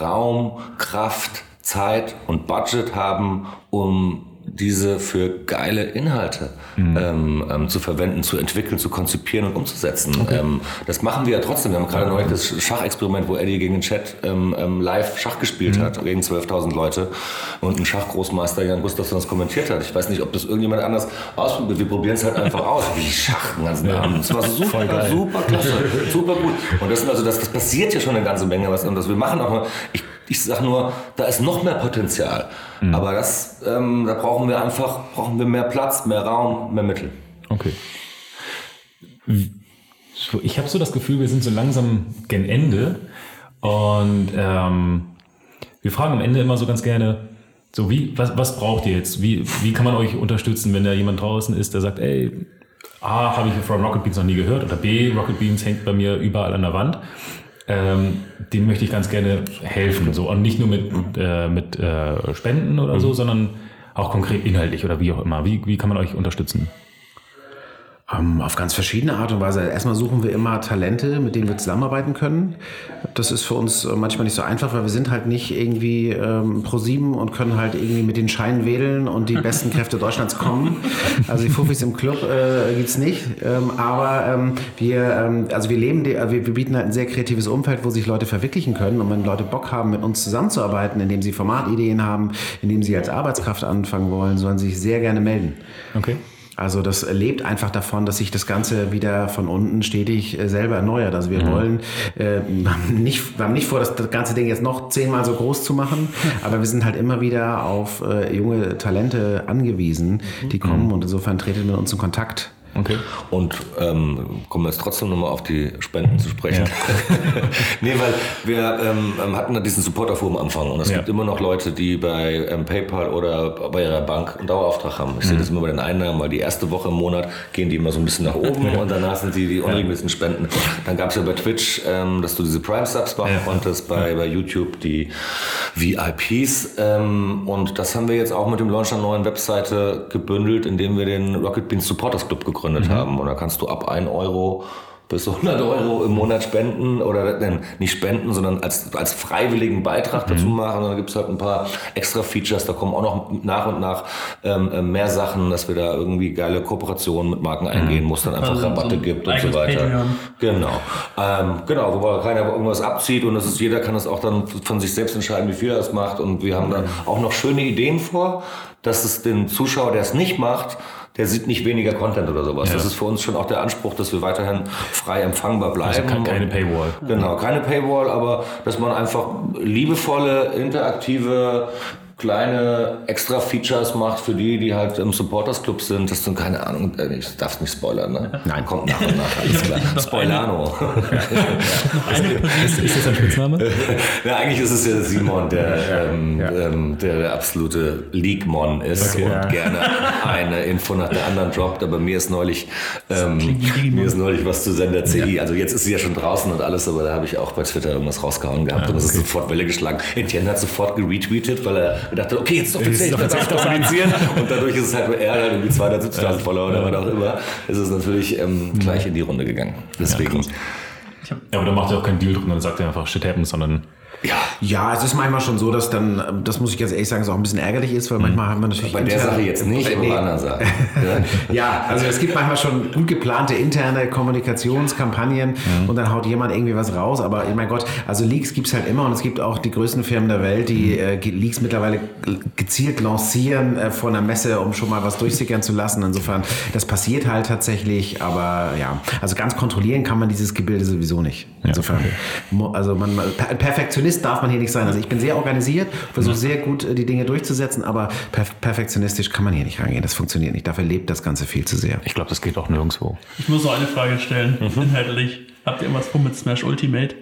Raum, Kraft, Zeit und Budget haben, um diese für geile Inhalte ähm, ähm, zu verwenden, zu entwickeln, zu konzipieren und umzusetzen. Ähm, das machen wir ja trotzdem. Wir haben gerade neulich das Schachexperiment, wo Eddie gegen den Chat ähm, ähm, live Schach gespielt hat, gegen 12.000 Leute und ein Schachgroßmeister Jan Gustafsson das kommentiert hat. Ich weiß nicht, ob das irgendjemand anders ausprobiert. Wir probieren es halt einfach aus. Wie Schach den ganzen Abend. Das war super, super klasse, super gut. Und das, also, das, das passiert ja schon eine ganze Menge. Was, und das wir machen auch noch, ich, ich sage nur, da ist noch mehr Potenzial. Aber das, ähm, da brauchen wir einfach, brauchen wir mehr Platz, mehr Raum, mehr Mittel. Okay. Ich habe so das Gefühl, wir sind so langsam gen Ende und ähm, wir fragen am Ende immer so ganz gerne, so wie, was, was braucht ihr jetzt? Wie, wie kann man euch unterstützen, wenn da jemand draußen ist, der sagt, ey, A, habe ich von Rocket Beans noch nie gehört oder B, Rocket Beans hängt bei mir überall an der Wand. Ähm, dem möchte ich ganz gerne helfen. So. Und nicht nur mit, äh, mit äh, Spenden oder so, sondern auch konkret inhaltlich oder wie auch immer. Wie, wie kann man euch unterstützen? Ähm, auf ganz verschiedene Art und Weise. Erstmal suchen wir immer Talente, mit denen wir zusammenarbeiten können. Das ist für uns äh, manchmal nicht so einfach, weil wir sind halt nicht irgendwie ähm, pro sieben und können halt irgendwie mit den Scheinen wedeln und die besten Kräfte Deutschlands kommen. Also die Fufis im Club äh, gibt's nicht. Ähm, aber ähm, wir, ähm, also wir leben, äh, wir, wir bieten halt ein sehr kreatives Umfeld, wo sich Leute verwirklichen können. Und wenn Leute Bock haben, mit uns zusammenzuarbeiten, indem sie Formatideen haben, indem sie als Arbeitskraft anfangen wollen, sollen sie sich sehr gerne melden. Okay. Also das lebt einfach davon, dass sich das Ganze wieder von unten stetig äh, selber erneuert. Also wir wollen äh, wir haben nicht, wir haben nicht vor, das, das ganze Ding jetzt noch zehnmal so groß zu machen, aber wir sind halt immer wieder auf äh, junge Talente angewiesen, die kommen und insofern treten wir mit uns in Kontakt. Okay. Und ähm, kommen wir jetzt trotzdem nochmal auf die Spenden zu sprechen. nee, weil wir ähm, ähm, hatten da diesen Supporter-Forum am Anfang und es Ja. gibt immer noch Leute, die bei ähm, PayPal oder bei ihrer Bank einen Dauerauftrag haben. Ich sehe das immer bei den Einnahmen, weil die erste Woche im Monat gehen die immer so ein bisschen nach oben und danach sind die die unregelmäßigen Spenden. Dann gab es ja bei Twitch, ähm, dass du diese Prime-Subs machen Ja. konntest, bei, bei YouTube die VIPs ähm, und das haben wir jetzt auch mit dem Launch einer neuen Webseite gebündelt, indem wir den Rocket Beans Supporters Club gegründet haben und da kannst du ab 1 Euro bis 100 Euro im Monat spenden oder nicht spenden, sondern als, als freiwilligen Beitrag dazu machen. Und dann gibt es halt ein paar extra Features, da kommen auch noch nach und nach ähm, äh, mehr Sachen, dass wir da irgendwie geile Kooperationen mit Marken eingehen, wo es dann einfach Also so Rabatte ein gibt und so weiter. Patreon. Genau. Ähm, genau, wo keiner irgendwas abzieht und das ist, jeder kann das auch dann von sich selbst entscheiden, wie viel er das macht. Und wir haben dann auch noch schöne Ideen vor, dass es den Zuschauer, der es nicht macht, der sieht nicht weniger Content oder sowas. Ja. Das ist für uns schon auch der Anspruch, dass wir weiterhin frei empfangbar bleiben. Also ke- keine Paywall. Genau, keine Paywall, aber dass man einfach liebevolle, interaktive, kleine extra Features macht für die, die halt im Supporters Club sind. Das sind keine Ahnung, äh, ich darf nicht spoilern, ne? Nein, kommt nach und nach, alles klar. Spoilano. Ist, ist das ein Spitzname? Ja, eigentlich ist es ja Simon, der, ähm, Ähm, der, der absolute League-Mon ist Okay, und ja. gerne eine Info nach der anderen droppt. Aber mir ist neulich, ähm, mir ist neulich was zu Sender CI. Also jetzt ist sie ja schon draußen und alles, aber da habe ich auch bei Twitter irgendwas rausgehauen gehabt und das ist sofort Welle geschlagen. Etienne hat sofort geretweetet, weil er dachte, okay, jetzt ist offiziell, ich kann es kommunizieren. Und dadurch ist es halt, er hat halt irgendwie 270.000 Follower oder was auch immer. Ist es natürlich ähm, gleich in die Runde gegangen. Deswegen, Ja, aber da macht er auch keinen Deal drin und sagt er einfach Shit happens, sondern ja, Ja, es ist manchmal schon so, dass dann, das muss ich ganz ehrlich sagen, es auch ein bisschen ärgerlich ist, weil manchmal haben wir natürlich. bei der Sache jetzt nicht, aber Nee. bei anderen Sachen. Ja. Ja, also es gibt manchmal schon gut geplante interne Kommunikationskampagnen und dann haut jemand irgendwie was raus. Aber mein Gott, also Leaks gibt's halt immer und es gibt auch die größten Firmen der Welt, die äh, ge- Leaks mittlerweile gezielt lancieren äh, vor einer Messe, um schon mal was durchsickern zu lassen. Insofern, das passiert halt tatsächlich, aber ja, also ganz kontrollieren kann man dieses Gebilde sowieso nicht. Insofern, mo- also man, man- per- Perfektionist darf man hier nicht sein. Also ich bin sehr organisiert, versuche sehr gut äh, die Dinge durchzusetzen, aber perf perfektionistisch kann man hier nicht rangehen. Das funktioniert nicht. Dafür lebt das Ganze viel zu sehr. ich glaube, das geht auch nirgendwo. Ich muss noch eine Frage stellen, inhaltlich. Habt ihr irgendwas vor mit Smash Ultimate?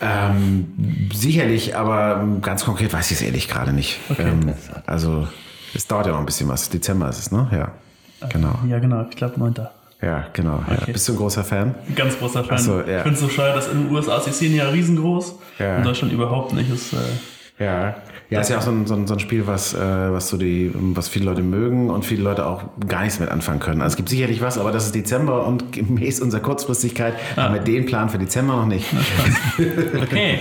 Ähm, sicherlich, aber ähm, ganz konkret weiß ich es ehrlich gerade nicht. Ähm, also es dauert ja noch ein bisschen was. Dezember ist es, ne? Ja. Genau. Ja, genau, ich glaube 9. Ja, genau. Ja. Okay. Bist du ein großer Fan? Ganz großer Fan. So, ja. Ich finde es so schade, dass in den USA ist die Szene ja riesengroß. Ja. In Deutschland überhaupt nicht. Ist, äh, Ja. Ja, ist ja auch so ein, so ein, so ein Spiel, was, äh, was, so die, was viele Leute mögen und viele Leute auch gar nichts mit anfangen können. Also es gibt sicherlich was, aber das ist Dezember und gemäß unserer Kurzfristigkeit haben wir den Plan für Dezember noch nicht. Okay,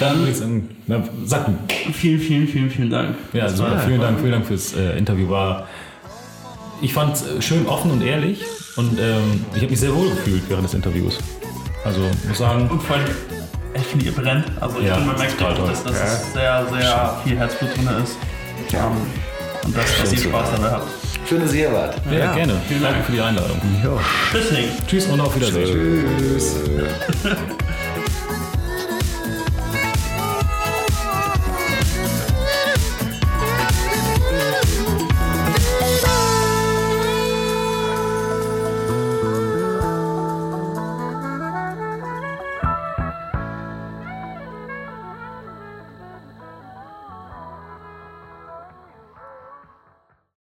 Dann ich sagen, na, sag du. vielen, vielen, vielen, vielen Dank. Ja, war- vielen Dank, vielen Dank fürs äh, Interview. War, ich fand es schön offen und ehrlich und ähm, ich habe mich sehr wohl gefühlt während des Interviews. Also muss sagen, Und vor allem, ich finde, ihr brennt. Also ich Ja, finde, man merkt auch, toll. dass, dass es sehr, sehr viel Herzblut drin ist. Ähm, und dass, dass ihr Spaß dabei habt. Schön, dass ihr wart. ja, gerne. Vielen Danke Dank. für die Einladung. Tschüss. Tschüss und auf Wiedersehen. Tschüss.